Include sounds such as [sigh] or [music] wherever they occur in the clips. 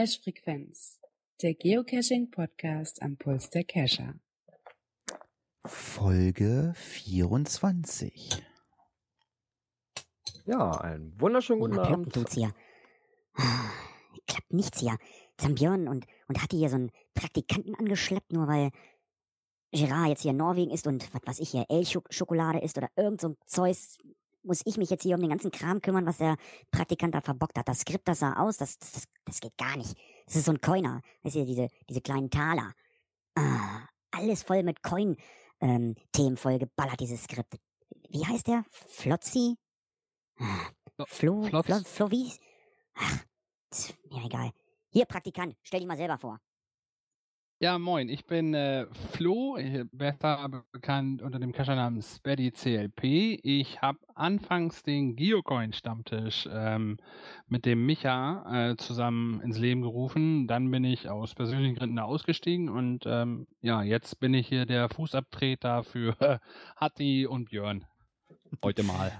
Cache-Frequenz, der Geocaching-Podcast am Puls der Cacher. Folge 24. Ja, einen wunderschönen guten Oh, Abend. tut's hier. Klappt nichts hier. Zambion und, und hatte hier so einen Praktikanten angeschleppt, nur weil Gerard jetzt hier in Norwegen ist und was weiß ich hier, Elchschokolade ist oder irgend so ein Zeus, muss ich mich jetzt hier um den ganzen Kram kümmern, was der Praktikant da verbockt hat. Das Skript, das sah aus, das, das, das geht gar nicht. Das ist so ein Coiner. Ist hier diese, diese kleinen Taler. Ah, alles voll mit Coin-Themen voll geballert, dieses Skript. Wie heißt der? Flotzi? Ah, Flo, Flotz. Flo, Flo, wie? Ach, ist mir egal. Hier, Praktikant, stell dich mal selber vor. Ja, moin, ich bin äh, Flo, äh, besser bekannt unter dem Cachernamen Speddy CLP. Ich habe anfangs den Geocoin-Stammtisch ähm, mit dem Micha äh, zusammen ins Leben gerufen. Dann bin ich aus persönlichen Gründen ausgestiegen und ähm, ja, jetzt bin ich hier der Fußabtreter für [laughs] Hatti und Björn. Heute mal.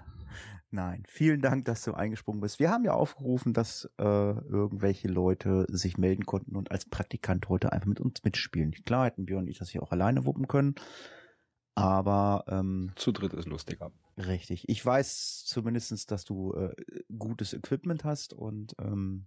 Nein, vielen Dank, dass du eingesprungen bist. Wir haben ja aufgerufen, dass äh, irgendwelche Leute sich melden konnten und als Praktikant heute einfach mit uns mitspielen. Klar hätten Björn und ich das hier auch alleine wuppen können. Aber ähm, Zu dritt ist lustiger. richtig. Ich weiß zumindestens, dass du äh, gutes Equipment hast und ähm,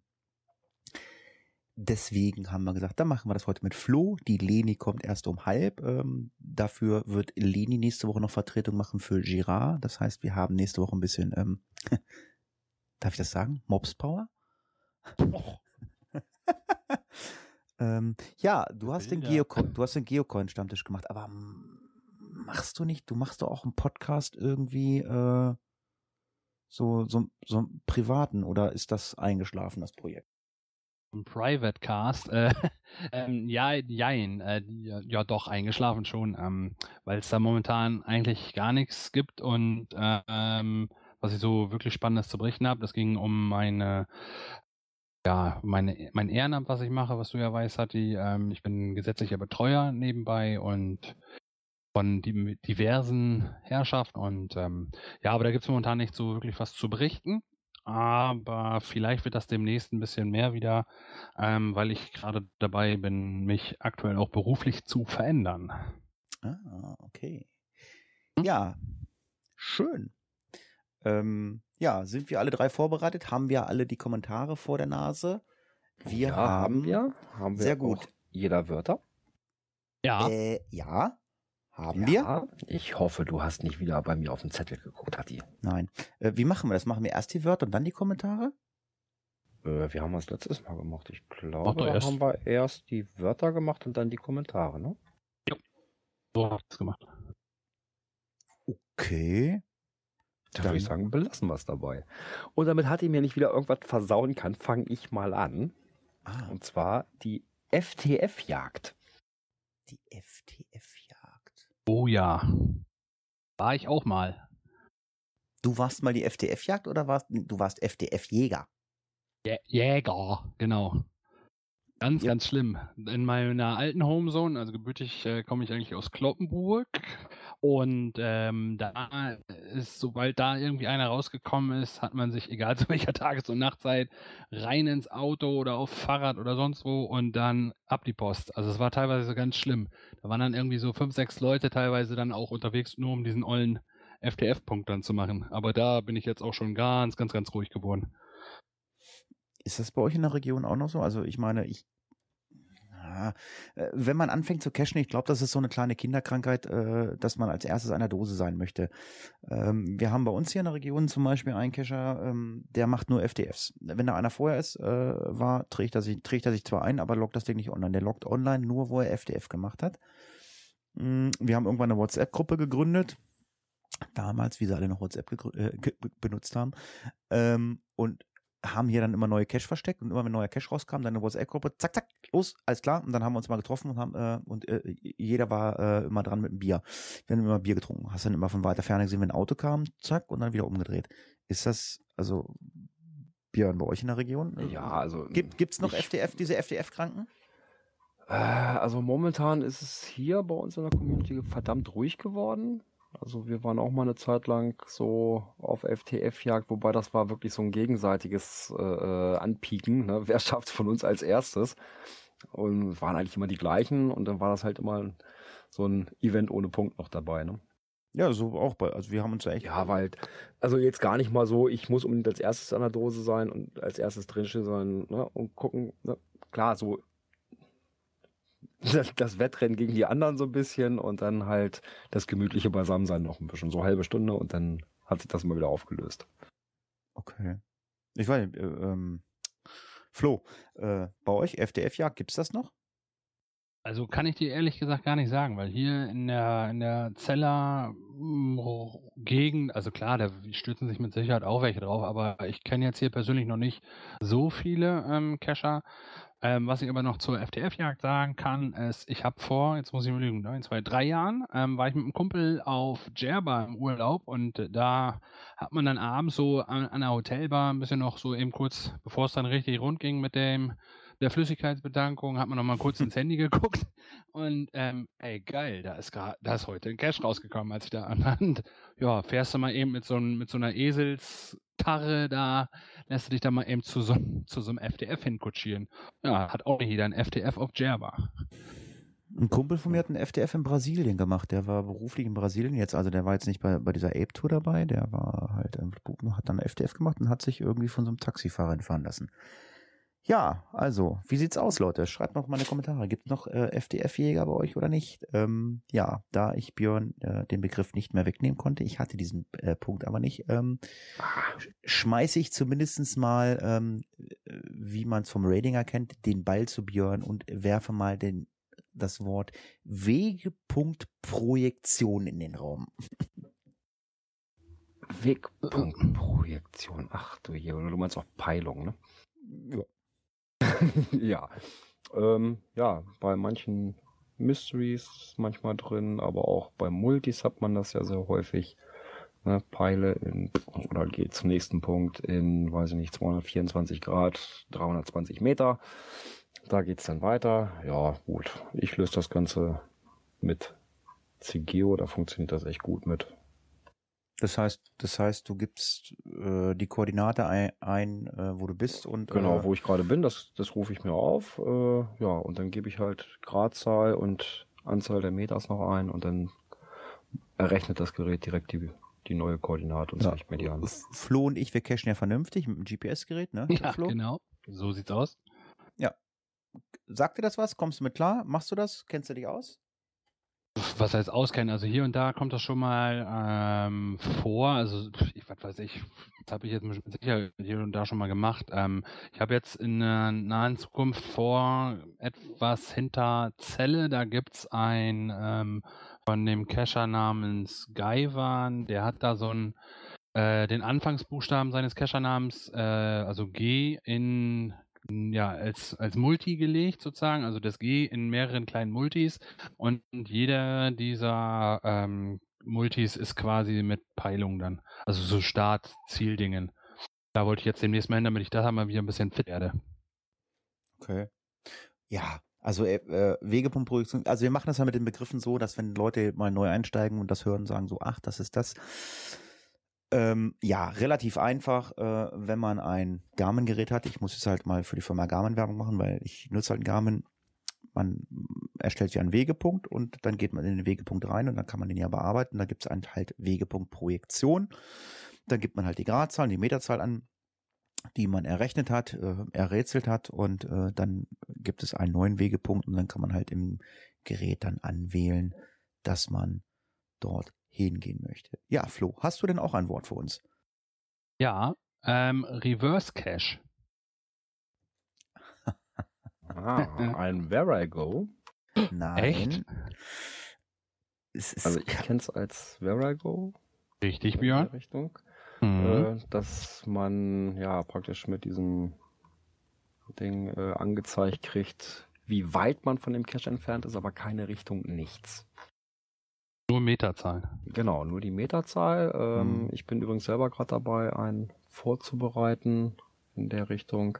deswegen haben wir gesagt, dann machen wir das heute mit Flo. Die Leni kommt erst um halb. Ähm, dafür wird Leni nächste Woche noch Vertretung machen für Girard. Das heißt, wir haben nächste Woche ein bisschen, ähm, [laughs] darf ich das sagen? Mobs Power? [laughs] ähm, ja, du hast den. Geocoin, du hast den Geocoin Stammtisch gemacht, aber machst du nicht, du machst doch auch einen Podcast irgendwie, äh, so, so, so einen privaten oder ist das eingeschlafen, das Projekt? Private Cast, äh, [laughs] ähm, ja, jein, äh, ja, ja doch, eingeschlafen schon, ähm, weil es da momentan eigentlich gar nichts gibt und äh, ähm, was ich so wirklich Spannendes zu berichten habe, das ging um meine, ja, meine, mein Ehrenamt, was ich mache, was du ja weißt, Hatti, ähm, ich bin gesetzlicher Betreuer nebenbei und von diversen Herrschaften und ähm, ja, aber da gibt's momentan nicht so wirklich was zu berichten. Aber vielleicht wird das demnächst ein bisschen mehr wieder, ähm, weil ich gerade dabei bin, mich aktuell auch beruflich zu verändern. Ah, okay. Ja, schön. Ähm, ja, sind wir alle drei vorbereitet? Haben wir alle die Kommentare vor der Nase? Wir ja, haben, haben wir. Haben wir Sehr gut. auch jeder Wörter. Ja, Äh, ja, haben wir? Ja, ich hoffe, du hast nicht wieder bei mir auf den Zettel geguckt, Hatti. Nein. Äh, wie machen wir das? Machen wir erst die Wörter und dann die Kommentare? Äh, wir haben das letztes Mal gemacht. Ich glaube, da erst. haben wir erst die Wörter gemacht und dann die Kommentare, ne? so hab ich's gemacht. Okay. Da Dann- würde ich sagen, belassen wir es dabei. Und damit Hatti mir nicht wieder irgendwas versauen kann, fange ich mal an. Ah, Und zwar die FTF-Jagd. die FTF-Jagd. Oh ja. War ich auch mal. Du warst mal die FTF-Jagd oder warst du warst FDF-Jäger? Jä Jäger, genau. Ganz, Ja. ganz schlimm. In meiner alten Homezone, also gebürtig äh, komme ich eigentlich aus Kloppenburg und ähm, da ist, sobald da irgendwie einer rausgekommen ist, hat man sich, [laughs] egal zu welcher Tages- und Nachtzeit, rein ins Auto oder auf Fahrrad oder sonst wo und dann ab die Post. Also es war teilweise so ganz schlimm. Da waren dann irgendwie so fünf, sechs Leute teilweise dann auch unterwegs, nur um diesen ollen FTF-Punkt dann zu machen. Aber da bin ich jetzt auch schon ganz, ganz, ganz ruhig geworden. Ist das bei euch in der Region auch noch so? Also ich meine, ich äh, wenn man anfängt zu cashen, ich glaube, das ist so eine kleine Kinderkrankheit, äh, dass man als erstes einer Dose sein möchte. Ähm, wir haben bei uns hier in der Region zum Beispiel einen Cacher, ähm, der macht nur FDFs. Wenn da einer vorher ist, äh, war, trägt er, sich, trägt er sich zwar ein, aber loggt das Ding nicht online. Der loggt online nur, wo er FDF gemacht hat. Mm, Wir haben irgendwann eine WhatsApp-Gruppe gegründet. Damals, wie sie alle noch WhatsApp äh, benutzt haben. Ähm, und haben hier dann immer neue Cash versteckt und immer wenn neuer Cash rauskam, dann eine WhatsApp-Gruppe, zack, zack, los, alles klar. Und dann haben wir uns mal getroffen und haben äh, und äh, jeder war äh, immer dran mit einem Bier. Wir haben immer Bier getrunken. Hast dann immer von weiter Ferne gesehen, wenn ein Auto kam, zack, und dann wieder umgedreht. Ist das, also Björn, bei euch in der Region? Ja, also. Gibt, gibt's noch ich- FDF, diese FDF-Kranken? Äh, also momentan ist es hier bei uns in der Community verdammt ruhig geworden. Also wir waren auch mal eine Zeit lang so auf FTF-Jagd, wobei das war wirklich so ein gegenseitiges äh, äh Anpieken. Ne? [laughs] Wer schafft von uns als erstes? Und waren eigentlich immer die gleichen und dann war das halt immer so ein Event ohne Punkt noch dabei. Ne? Ja, so auch bei, also wir haben uns ja echt. Ja, weil, also jetzt gar nicht mal so, ich muss unbedingt als erstes an der Dose sein und als erstes drinstehen sein, ne, und gucken, ne, klar, so das, das Wettrennen gegen die anderen so ein bisschen und dann halt das gemütliche Beisammensein noch ein bisschen, so halbe Stunde und dann hat sich das mal wieder aufgelöst. Okay. Ich weiß nicht, äh, ähm, Flo, äh, bei euch FDF-Jagd, gibt's das noch? Also kann ich dir ehrlich gesagt gar nicht sagen, weil hier in der, in der Zeller mm, Gegend, also klar, da stürzen sich mit Sicherheit auch welche drauf, aber ich kenne jetzt hier persönlich noch nicht so viele ähm, Cacher. Ähm, was ich aber noch zur FTF-Jagd sagen kann, ist, ich habe vor, jetzt muss ich überlegen, ein, zwei, drei Jahren, ähm, war ich mit einem Kumpel auf Djerba im Urlaub und äh, da hat man dann abends so an, an der Hotelbar ein bisschen noch so eben kurz, bevor es dann richtig rund ging mit dem der Flüssigkeitsbedankung hat man noch mal kurz [laughs] ins Handy geguckt und ähm, ey geil, da ist gerade, da ist heute ein Cash rausgekommen, als ich da anhand, ja, fährst du mal eben mit so, mit so einer Eselskarre da, lässt du dich da mal eben zu so, zu so einem FTF hinkutschieren. Ja, hat auch jeder ein FTF auf Jerba. Ein Kumpel von mir hat einen FTF in Brasilien gemacht. Der war beruflich in Brasilien jetzt, also der war jetzt nicht bei, bei dieser Ape-Tour dabei, der war halt, hat dann FTF gemacht und hat sich irgendwie von so einem Taxifahrer entfahren lassen. Ja, also, wie sieht's aus, Leute? Schreibt noch mal in die Kommentare. Gibt noch äh, FDF-Jäger bei euch oder nicht? Ähm, ja, da ich Björn äh, den Begriff nicht mehr wegnehmen konnte, ich hatte diesen äh, Punkt aber nicht, ähm, schmeiße ich zumindestens mal, ähm, wie man es vom Ratinger kennt, den Ball zu Björn und werfe mal den, das Wort Wegepunktprojektion in den Raum. Wegpunktprojektion, ach du oder du meinst auch Peilung, ne? Ja. [laughs] ja. Ähm, ja, bei manchen Mysteries manchmal drin, aber auch bei Multis hat man das ja sehr häufig. Ne, Peile in, oder geht zum nächsten Punkt in, weiß ich nicht, 224 Grad, 320 Meter. Da geht's dann weiter. Ja, gut. Ich löse das Ganze mit CGO, da funktioniert das echt gut mit. Das heißt, das heißt, du gibst äh, die Koordinate ein, ein äh, wo du bist und genau, äh, wo ich gerade bin, das das rufe ich mir auf, äh, ja und dann gebe ich halt Gradzahl und Anzahl der Meters noch ein und dann errechnet das Gerät direkt die die neue Koordinate und ja. zeigt mir die an. Flo und ich, wir cachen ja vernünftig mit dem GPS-Gerät, ne? Ja, Flo? genau. So sieht's aus. Ja. Sagt dir das was? Kommst du mit klar? Machst du das? Kennst du dich aus? Was heißt auskennen? Also hier und da kommt das schon mal ähm, vor. Also ich, was weiß ich, das habe ich jetzt Sicherheit hier und da schon mal gemacht. Ähm, ich habe jetzt in der nahen Zukunft vor, etwas hinter Zelle, da gibt's ein ähm, von dem Cacher namens Gaiwan, der hat da so ein äh, den Anfangsbuchstaben seines Cacher-Namens, äh, also G in ja, als, als Multi gelegt sozusagen, also das G in mehreren kleinen Multis und jeder dieser ähm, Multis ist quasi mit Peilung dann, also so Start-Zieldingen. Da wollte ich jetzt demnächst mal hin, damit ich da mal wieder ein bisschen fit werde. Okay. Ja, also äh, äh Wegepunktprojektion, also wir machen das ja mit den Begriffen so, dass wenn Leute mal neu einsteigen und das hören, sagen so, ach, das ist das ähm, ja, relativ einfach, äh, wenn man ein Garmin-Gerät hat. Ich muss jetzt halt mal für die Firma Garmin Werbung machen, weil ich nutze halt Garmin. Man erstellt sich einen Wegepunkt und dann geht man in den Wegepunkt rein und dann kann man den ja bearbeiten. Da gibt es halt Wegepunkt Projektion. Dann gibt man halt die Gradzahl, die Meterzahl an, die man errechnet hat, äh, errätselt hat und äh, dann gibt es einen neuen Wegepunkt und dann kann man halt im Gerät dann anwählen, dass man dort hingehen möchte. Ja, Flo, hast du denn auch ein Wort für uns? Ja, ähm, Reverse Cache. ah, [laughs] ein Where I Go. Nein. Echt? also ich kenne es als Where I Go. Richtig, Björn. Richtung. Mhm. Äh, dass man ja praktisch mit diesem Ding äh, angezeigt kriegt, wie weit man von dem Cache entfernt ist, aber keine Richtung, nichts. Nur Meterzahl. Genau, nur die Meterzahl. Ähm, mhm. Ich bin übrigens selber gerade dabei, einen vorzubereiten in der Richtung.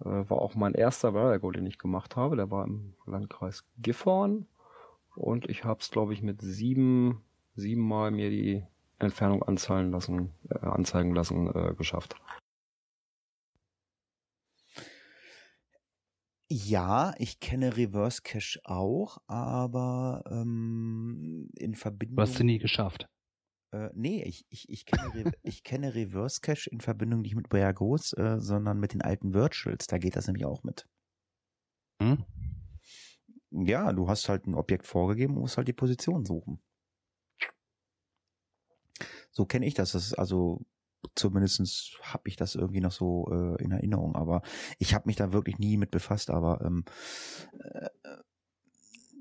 Äh, war auch mein erster Variable, den ich gemacht habe. Der war im Landkreis Gifhorn. Und ich habe es, glaube ich, mit sieben siebenmal mir die Entfernung anzeigen lassen, äh, anzeigen lassen, äh, geschafft. Ja, ich kenne Reverse Cache auch, aber ähm, in Verbindung. Du hast sie nie geschafft. Äh, nee, ich, ich, ich, kenne, Re [laughs] ich kenne Reverse Cache in Verbindung nicht mit Boyagos, äh, sondern mit den alten Virtuals. Da geht das nämlich auch mit. Hm? Ja, du hast halt ein Objekt vorgegeben und musst halt die Position suchen. So kenne ich das. Das ist also zumindestens habe ich das irgendwie noch so äh, in Erinnerung. Aber ich habe mich da wirklich nie mit befasst. Aber ähm, äh,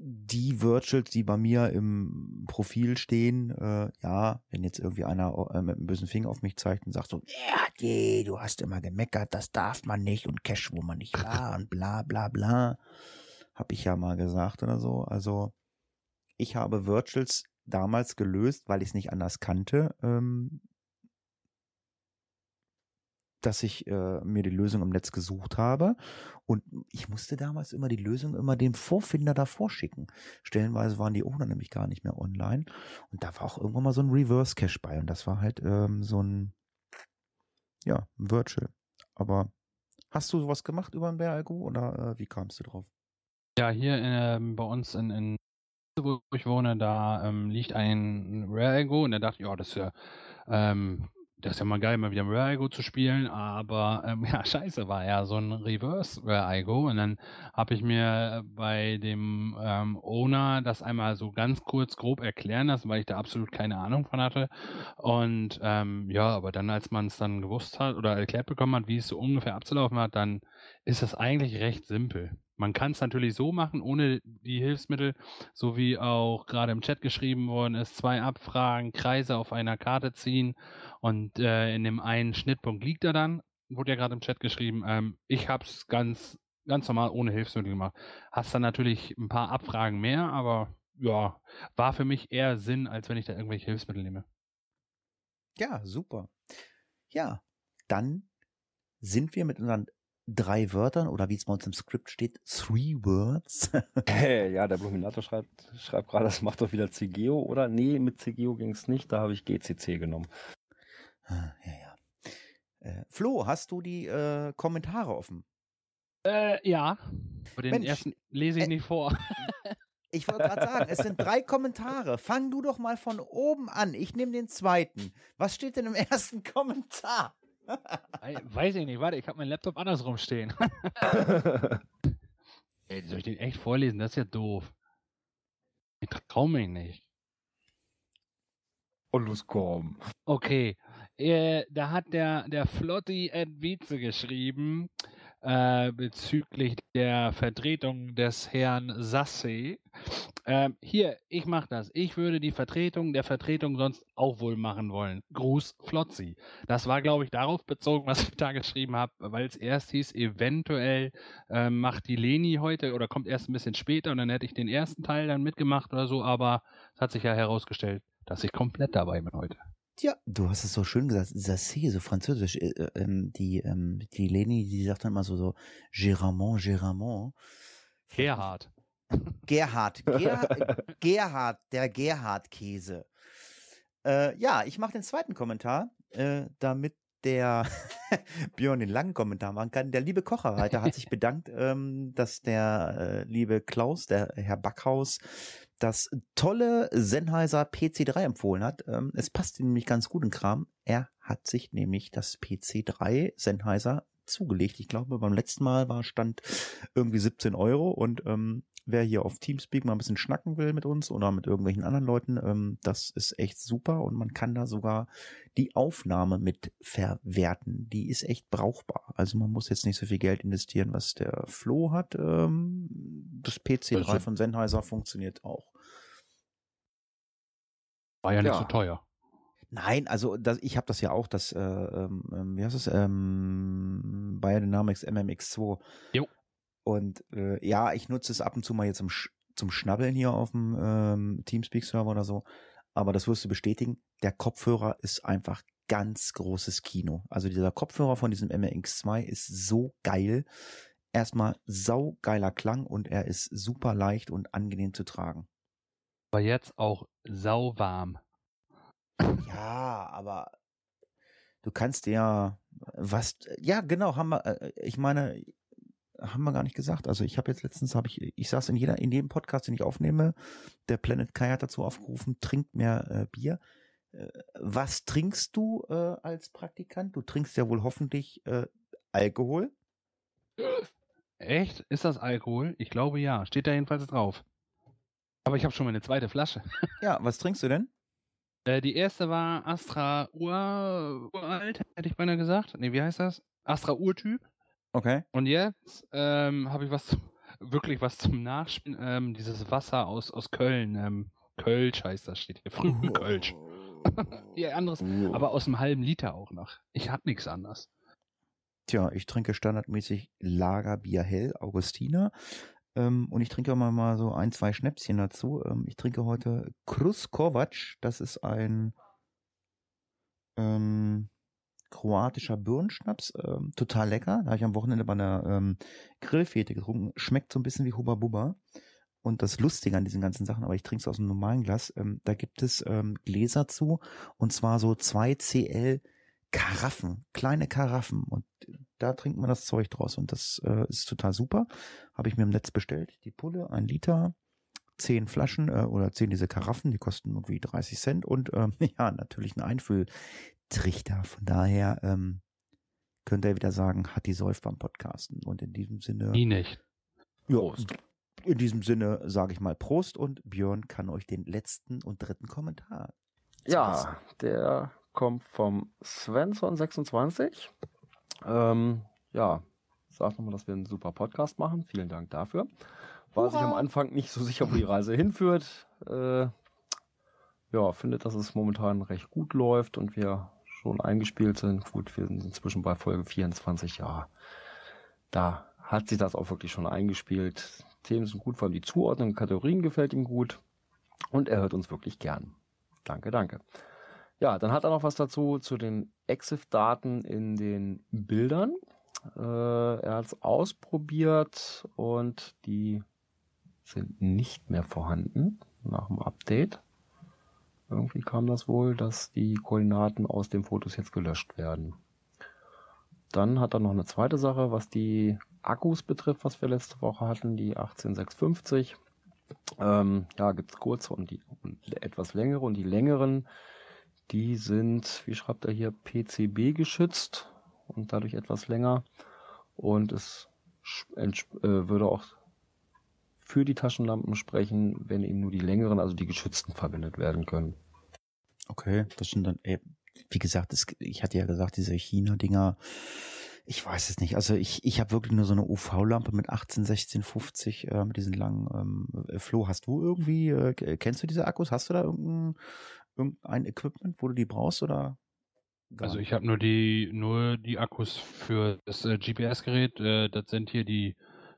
die Virtuals, die bei mir im Profil stehen, äh, ja, wenn jetzt irgendwie einer äh, mit einem bösen Finger auf mich zeigt und sagt so, ja, nee, du hast immer gemeckert, das darf man nicht und Cash, wo man nicht war und bla bla bla, habe ich ja mal gesagt oder so. Also ich habe Virtuals damals gelöst, weil ich es nicht anders kannte, ähm, dass ich äh, mir die Lösung im Netz gesucht habe und ich musste damals immer die Lösung immer dem Vorfinder davor schicken. Stellenweise waren die Owner nämlich gar nicht mehr online und da war auch irgendwann mal so ein Reverse Cache bei und das war halt ähm, so ein ja, Virtual. Aber hast du sowas gemacht über ein BRLGO oder äh, wie kamst du drauf? Ja, hier äh, bei uns in, in wo ich wohne, da ähm, liegt ein Rare Ego und da dachte ja, das ist ja ähm, das ist ja mal geil, mal wieder Rare Ego zu spielen, aber ähm, [laughs] ja, scheiße, war ja so ein Reverse Rare Ego. Und dann habe ich mir bei dem ähm, Owner das einmal so ganz kurz grob erklären lassen, weil ich da absolut keine Ahnung von hatte. Und ähm, ja, aber dann, als man es dann gewusst hat oder erklärt bekommen hat, wie es so ungefähr abzulaufen hat, dann ist das eigentlich recht simpel. Man kann es natürlich so machen, ohne die Hilfsmittel, so wie auch gerade im Chat geschrieben worden ist, zwei Abfragen, Kreise auf einer Karte ziehen und äh, in dem einen Schnittpunkt liegt er dann, wurde ja gerade im Chat geschrieben. Ähm, ich habe es ganz, ganz normal ohne Hilfsmittel gemacht. Hast dann natürlich ein paar Abfragen mehr, aber ja, war für mich eher Sinn, als wenn ich da irgendwelche Hilfsmittel nehme. Ja, super. Ja, dann sind wir mit unseren drei Wörtern oder wie es bei uns im Skript steht, three words. [laughs] ja, der Bluminator schreibt, schreibt gerade, das macht doch wieder CGO, oder? Nee, mit CGO ging es nicht, da habe ich GCC genommen. Ah, ja, ja. Äh, Flo, hast du die äh, Kommentare offen? Äh, ja. Aber den Mensch, ersten lese ich äh, nicht vor. [laughs] Ich wollte gerade sagen, es sind drei Kommentare. Fang du doch mal von oben an. Ich nehme den zweiten. Was steht denn im [laughs] ersten Kommentar? Weiß ich nicht, warte, ich habe meinen Laptop andersrum stehen. [laughs] Ey, soll ich den echt vorlesen? Das ist ja doof. Ich trau mich nicht. Und los komm. Okay. Äh, da hat der, der Flotti Vize geschrieben, äh, bezüglich der Vertretung des Herrn Sasse. Ähm, hier, ich mache das. Ich würde die Vertretung der Vertretung sonst auch wohl machen wollen. Gruß Flotzi. Das war, glaube ich, darauf bezogen, was ich da geschrieben habe, weil es erst hieß, eventuell äh, macht die Leni heute oder kommt erst ein bisschen später und dann hätte ich den ersten Teil dann mitgemacht oder so, aber es hat sich ja herausgestellt, dass ich komplett dabei bin heute. Ja, du hast es so schön gesagt, Sassé, so französisch. Äh, äh, ähm, die, ähm, die Leni, die sagt dann immer so, so, Géramont, Géramont. Gerhard. [laughs] Gerhard. Ger Gerhard, der Gerhard-Käse. Äh, ja, ich mache den zweiten Kommentar, äh, damit der [laughs] Björn den langen Kommentar machen kann. Der liebe Kocherreiter hat sich bedankt, ähm, dass der äh, liebe Klaus, der Herr Backhaus, das tolle Sennheiser PC3 empfohlen hat. Ähm, es passt ihm nämlich ganz gut in Kram. Er hat sich nämlich das PC3 Sennheiser zugelegt. Ich glaube, beim letzten Mal war Stand irgendwie 17 Euro und ähm, wer hier auf Teamspeak mal ein bisschen schnacken will mit uns oder mit irgendwelchen anderen Leuten, ähm, das ist echt super und man kann da sogar die Aufnahme mit verwerten. Die ist echt brauchbar. Also man muss jetzt nicht so viel Geld investieren, was der Flo hat. Ähm, das PC3 von Sennheiser funktioniert auch. War ja nicht ja. so teuer. Nein, also das, ich habe das ja auch, das, äh, ähm, ähm, wie heißt es, ähm, Biodynamics MMX2. Jo. Und äh, ja, ich nutze es ab und zu mal jetzt zum, Sch zum Schnabbeln hier auf dem ähm, Teamspeak-Server oder so. Aber das wirst du bestätigen, der Kopfhörer ist einfach ganz großes Kino. Also dieser Kopfhörer von diesem MRX2 ist so geil. Erstmal saugeiler Klang und er ist super leicht und angenehm zu tragen. Aber jetzt auch sauwarm. Ja, aber du kannst ja was, ja genau, haben wir, äh, ich meine, haben wir gar nicht gesagt. Also ich habe jetzt letztens, habe ich, ich saß in jeder, in jedem Podcast, den ich aufnehme, der Planet Kai hat dazu aufgerufen, trinkt mehr äh, Bier. Äh, was trinkst du äh, als Praktikant? Du trinkst ja wohl hoffentlich äh, Alkohol. Echt? Ist das Alkohol? Ich glaube ja. Steht da jedenfalls drauf. Aber ich habe schon meine zweite Flasche. [laughs] Ja, was trinkst du denn? Äh, die erste war Astra Ur, uralt, hätte ich beinahe gesagt. Nee, wie heißt das? Astra Urtyp. Okay. Und jetzt ähm, habe ich was zum, [laughs] wirklich was zum Nachspielen. Ähm, dieses Wasser aus, aus Köln. Ähm, Kölsch heißt das, steht hier. [laughs] Frühen Kölsch. [laughs] ja, anderes. Aber aus einem halben Liter auch noch. Ich hab nichts anderes. Tja, ich trinke standardmäßig Lagerbier hell, Augustiner. Ähm, und ich trinke auch mal, mal so ein, zwei Schnäpschen dazu. Ähm, ich trinke heute Krus Kovac. Das ist ein ähm, kroatischer Birnenschnaps. Ähm, total lecker. Da habe ich am Wochenende bei einer ähm, Grillfete getrunken. Schmeckt so ein bisschen wie Hubba Bubba. Und das Lustige an diesen ganzen Sachen, aber ich trinke es aus einem normalen Glas, ähm, da gibt es ähm, Gläser zu und zwar so 2 CL Karaffen, kleine Karaffen und da trinkt man das Zeug draus und das äh, ist total super. Habe ich mir im Netz bestellt, die Pulle, ein Liter, zehn Flaschen äh, oder zehn diese Karaffen, die kosten irgendwie 30 Cent und ähm, [laughs] ja, natürlich ein Einfülltrichter. Von daher ähm, könnt ihr wieder sagen, hat die Säuf beim Podcasten und in diesem Sinne, Nie nicht. ja, Prost. in diesem Sinne sage ich mal Prost und Björn kann euch den letzten und dritten Kommentar. Ja, der kommt vom Svensson26. Ähm, ja, sagt nochmal, dass wir einen super Podcast machen. Vielen Dank dafür. War sich am Anfang nicht so sicher, wo die Reise [laughs] hinführt. Äh, ja, findet, dass es momentan recht gut läuft und wir schon eingespielt sind. Gut, wir sind inzwischen bei Folge 24. Ja, da hat sich das auch wirklich schon eingespielt. Themen sind gut, vor allem die Zuordnung, Kategorien gefällt ihm gut. Und er hört uns wirklich gern. Danke, danke. Ja, dann hat er noch was dazu zu den EXIF-Daten in den Bildern. Äh, er hat es ausprobiert und die sind nicht mehr vorhanden nach dem Update. Irgendwie kam das wohl, dass die Koordinaten aus den Fotos jetzt gelöscht werden. Dann hat er noch eine zweite Sache, was die Akkus betrifft, was wir letzte Woche hatten, die 18650. Ähm, ja, gibt's kurze und die und etwas längere und die längeren, die sind, wie schreibt er hier, PCB geschützt und dadurch etwas länger und es äh, würde auch für die Taschenlampen sprechen, wenn eben nur die längeren, also die geschützten verwendet werden können. Okay, das sind dann, ey, wie gesagt, es, ich hatte ja gesagt, diese China-Dinger, ich weiß es nicht. Also ich, ich habe wirklich nur so eine UV-Lampe mit 18, 16, 50, äh, mit diesen langen, ähm, äh, Flo, hast du irgendwie, äh, k- kennst du diese Akkus? Hast du da irgendein, irgendein Equipment, wo du die brauchst oder? Also ich habe nur die nur die Akkus für das äh, GPS-Gerät. Äh, das sind hier die,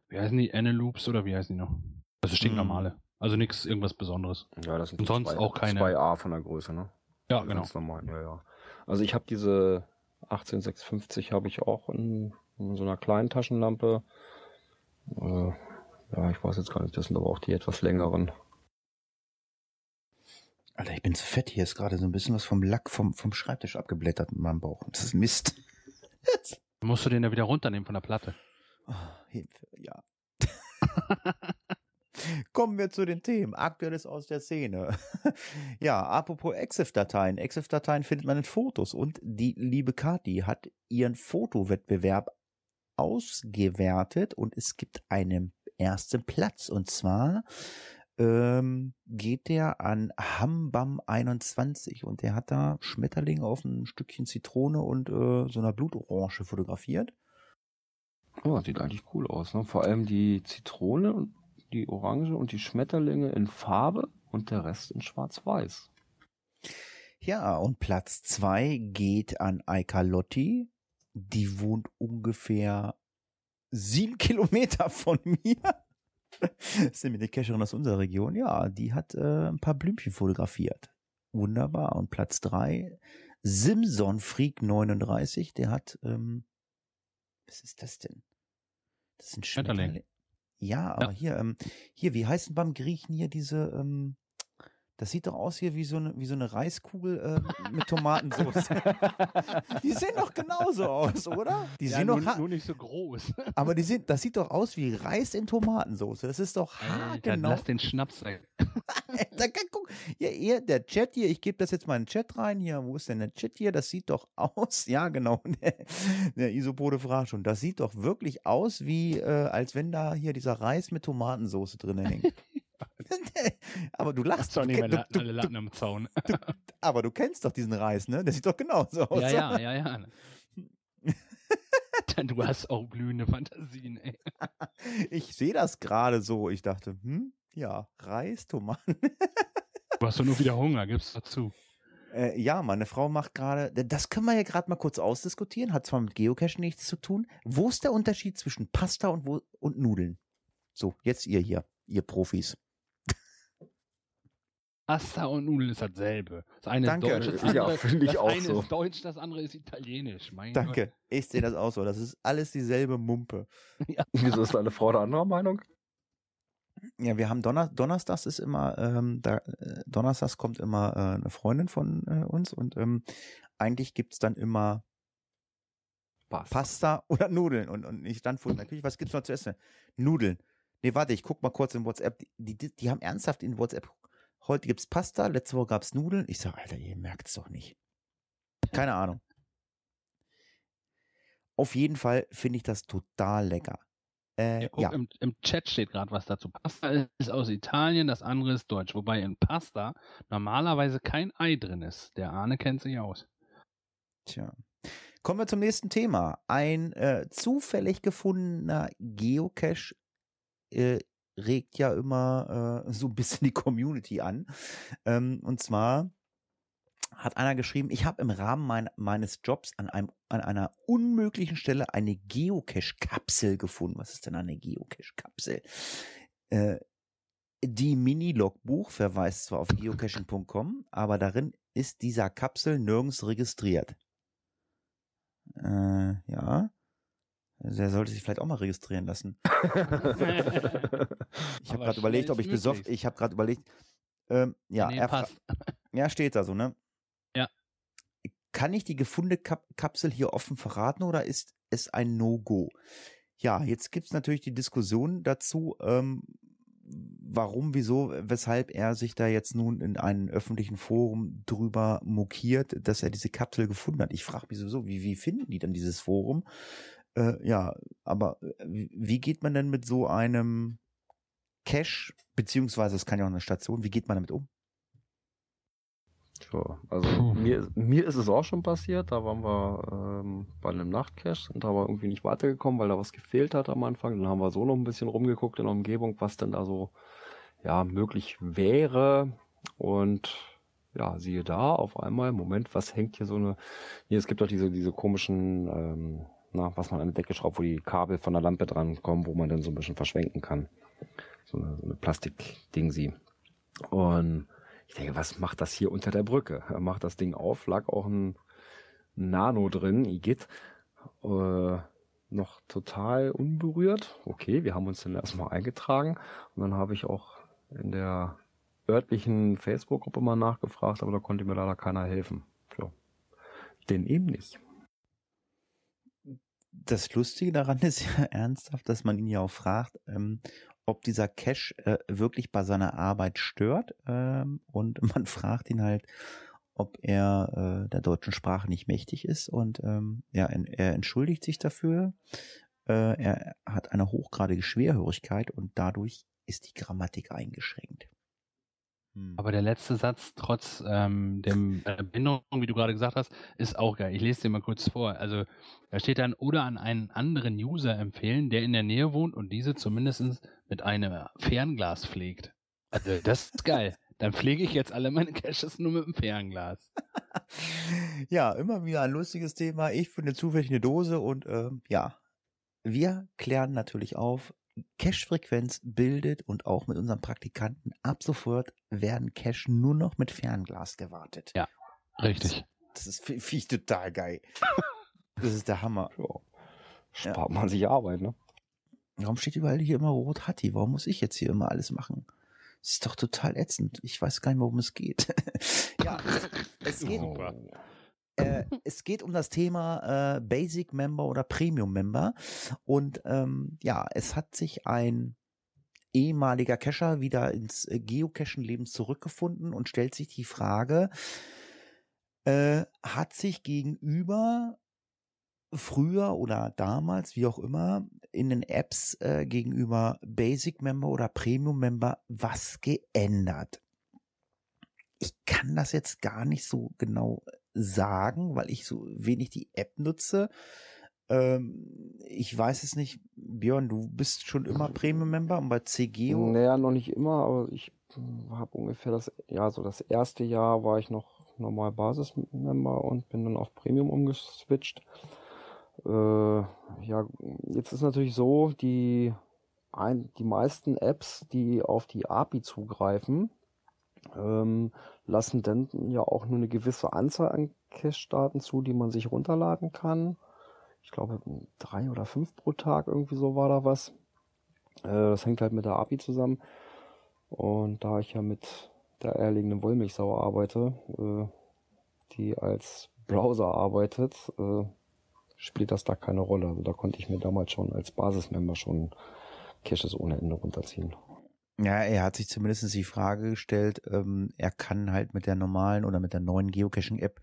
wie heißen die, Aneloops oder wie heißen die noch? Also stinknormale. Also nichts irgendwas Besonderes. Ja, das sind Und sonst auch keine- 2A von der Größe, ne? Ja, genau. Ganz normal, ja, ja. Also ich habe diese 18650 habe ich auch in, in so einer kleinen Taschenlampe. Äh, ja, ich weiß jetzt gar nicht, das sind aber auch die etwas längeren. Alter, ich bin zu fett. Hier ist gerade so ein bisschen was vom Lack vom, vom Schreibtisch abgeblättert in meinem Bauch. Das ist Mist. Musst du den ja wieder runternehmen von der Platte. Oh, Hilfe, ja. [laughs] Kommen wir zu den Themen. Aktuelles aus der Szene. [laughs] ja, apropos EXIF-Dateien. EXIF-Dateien findet man in Fotos und die liebe Kati hat ihren Fotowettbewerb ausgewertet und es gibt einen ersten Platz und zwar ähm, geht der an Hambam 21 und der hat da Schmetterling auf ein Stückchen Zitrone und äh, so einer Blutorange fotografiert. Oh, sieht eigentlich cool aus, ne? Vor allem die Zitrone und die Orange und die Schmetterlinge in Farbe und der Rest in Schwarz-Weiß. Ja, und Platz zwei geht an Eika Lotti. Die wohnt ungefähr sieben [laughs] Kilometer von mir. Das ist nämlich eine Cacherin aus unserer Region. Ja, die hat äh, ein paar Blümchen fotografiert. Wunderbar. Und Platz drei Simson Freak 39. Der hat, ähm, was ist das denn? Das sind Schmetterling. Schmetterlinge. Ja, aber Ja. hier, ähm, hier, wie heißen beim Griechen hier diese, ähm, Das sieht doch aus hier wie so eine, wie so eine Reiskugel äh, mit Tomatensauce. [laughs] die sehen doch genauso aus, oder? Die ja, sehen nur, doch, nur nicht so groß. [laughs] aber die sind, das sieht doch aus wie Reis in Tomatensauce. Das ist doch Alter, genau. lass den Schnaps weg. [laughs] Da kann, guck, ja, ihr, der Chat hier, ich gebe das jetzt mal in den Chat rein. Hier, wo ist denn der Chat hier? Das sieht doch aus, ja, genau. Der, der Isopode fragt schon. Das sieht doch wirklich aus, wie, äh, als wenn da hier dieser Reis mit Tomatensauce drin hängt. [laughs] aber du lachst Hast doch nicht mehr du, du, alle Latten am Zaun. aber du kennst doch diesen Reis, ne? Der sieht doch genauso aus. Ja, ja, [laughs] ja, ja. [laughs] Du hast auch blühende Fantasien, ey. Ich sehe das gerade so. Ich dachte, hm, ja, Reis, Tomaten. Du hast doch nur wieder Hunger, gib's dazu. Äh, ja, meine Frau macht gerade, das können wir ja gerade mal kurz ausdiskutieren, hat zwar mit Geocaching nichts zu tun. Wo ist der Unterschied zwischen Pasta und, wo, und Nudeln? So, jetzt ihr hier, ihr Profis. Pasta und Nudeln ist dasselbe. Das eine Danke. ist deutsch, das Ja, andere, [laughs] finde ich das auch eine so. ist deutsch, das andere ist italienisch. Mein Danke, ich sehe das auch so. Das ist alles dieselbe Mumpe. [laughs] Wieso ist deine Frau da anderer Meinung? Ja, wir haben Donner Donnerstags ist immer, ähm, da, äh, Donnerstags kommt immer äh, eine Freundin von äh, uns und ähm, eigentlich gibt's dann immer Passt. Pasta [laughs] oder Nudeln. Und, und ich stand vor der Küche, was gibt's noch zu essen? Nudeln. Nee, warte, ich guck mal kurz in WhatsApp. Die, die, die haben ernsthaft in WhatsApp, heute gibt's Pasta, letzte Woche gab's Nudeln. Ich sag, Alter, ihr merkt's doch nicht. Keine Ahnung. Auf jeden Fall finde ich das total lecker. Äh, Ja, guck, ja, im, Im Chat steht gerade was dazu. Pasta ist aus Italien, das andere ist deutsch. Wobei in Pasta normalerweise kein Ei drin ist. Der Arne kennt sich aus. tja. Kommen wir zum nächsten Thema. Ein äh, zufällig gefundener Geocache äh, regt ja immer äh, so ein bisschen die Community an. Ähm, und zwar hat einer geschrieben, ich habe im Rahmen mein, meines Jobs an, einem, an einer unmöglichen Stelle eine Geocache-Kapsel gefunden. Was ist denn eine Geocache-Kapsel? Äh, die Mini-Logbuch verweist zwar auf geocaching.com, aber darin ist dieser Kapsel nirgends registriert. Äh, ja. Der sollte sich vielleicht auch mal registrieren lassen. [laughs] Ich habe gerade überlegt, ob ich besoffen. Ich habe gerade überlegt. Ähm, ja, nee, er [laughs] ja, steht da so, ne? Ja. Kann ich die gefundene Kap Kapsel hier offen verraten oder ist es ein No-Go? Ja, jetzt gibt's natürlich die Diskussion dazu, ähm, warum, wieso, weshalb er sich da jetzt nun in einem öffentlichen Forum drüber mokiert, dass er diese Kapsel gefunden hat. Ich frage mich sowieso, wie, wie finden die dann dieses Forum? Äh, ja, aber äh, wie wie geht man denn mit so einem Cache, beziehungsweise es kann ja auch eine Station, wie geht man damit um? Tja, also Puh. mir, mir ist es auch schon passiert, da waren wir ähm, bei einem Nachtcache, sind aber irgendwie nicht weitergekommen, weil da was gefehlt hat am Anfang. Dann haben wir so noch ein bisschen rumgeguckt in der Umgebung, was denn da so ja möglich wäre. Und ja, siehe da, auf einmal, Moment, was hängt hier so eine. Hier, es gibt doch diese, diese komischen, ähm, na, was man an die Decke schraubt, wo die Kabel von der Lampe dran kommen, wo man dann so ein bisschen verschwenken kann. So eine, so eine Plastikding-Sie. Und ich denke, was macht das hier unter der Brücke? Er macht das Ding auf, lag auch ein Nano drin, Igitt. Äh, noch total unberührt. Okay, wir haben uns dann erstmal eingetragen und dann habe ich auch in der örtlichen Facebook-Gruppe mal nachgefragt, aber da konnte mir leider keiner helfen. Tja. Denn eben nicht. Das Lustige daran [laughs] ist ja ernsthaft, dass man ihn ja auch fragt, ähm, ob dieser Cache äh, wirklich bei seiner Arbeit stört. Ähm, und [laughs] man fragt ihn halt, ob er äh, der deutschen Sprache nicht mächtig ist. Und ähm, ja, er entschuldigt sich dafür. Äh, er hat eine hochgradige Schwerhörigkeit und dadurch ist die Grammatik eingeschränkt. Hm. Aber der letzte Satz, trotz ähm, dem äh, Behinderung, wie du gerade gesagt hast, ist auch geil. Ich lese dir mal kurz vor. Also da steht dann, oder an einen anderen User empfehlen, der in der Nähe wohnt und diese zumindest mit einem Fernglas pflegt. Also das ist geil. Dann pflege ich jetzt alle meine Caches nur mit dem Fernglas. [laughs] ja, immer wieder ein lustiges Thema. Ich finde zufällig eine Dose und ähm, ja, wir klären natürlich auf. Cache-Frequenz bildet und auch mit unseren Praktikanten ab sofort werden Cache nur noch mit Fernglas gewartet. Ja. Richtig. Das ist finde ich total geil. [laughs] Das ist der Hammer. Ja. Spart man sich Arbeit, ne? Warum steht überall hier immer rot Hatti? Warum muss ich jetzt hier immer alles machen? ist doch total ätzend. Ich weiß gar nicht, worum es geht. [laughs] ja, es, es geht, Oh. Äh, es geht um das Thema äh, Basic Member oder Premium Member. Und ähm, ja, es hat sich ein ehemaliger Cacher wieder ins äh, Geocachen-Leben zurückgefunden und stellt sich die Frage, äh, hat sich gegenüber früher oder damals, wie auch immer, in den Apps äh, gegenüber Basic Member oder Premium Member was geändert? Ich kann das jetzt gar nicht so genau sagen, weil ich so wenig die App nutze. Ähm, ich weiß es nicht. Björn, du bist schon immer Premium-Member und bei CGO. Naja, noch nicht immer, aber ich habe ungefähr das, ja, so das erste Jahr war ich noch normal Basis-Member und bin dann auf Premium umgeswitcht. Äh, ja, jetzt ist natürlich so, die, ein, die meisten Apps, die auf die API zugreifen, ähm, lassen dann ja auch nur eine gewisse Anzahl an Cache-Daten zu, die man sich runterladen kann. Ich glaube, drei oder fünf pro Tag, irgendwie so war da was. Äh, das hängt halt mit der API zusammen. Und da ich ja mit der eierlegenden Wollmilchsau arbeite, äh, die als Browser arbeitet, äh, spielt das da keine Rolle. Also da konnte ich mir damals schon als Basismember schon Caches ohne Ende runterziehen. Ja, er hat sich zumindest die Frage gestellt, ähm, er kann halt mit der normalen oder mit der neuen Geocaching-App,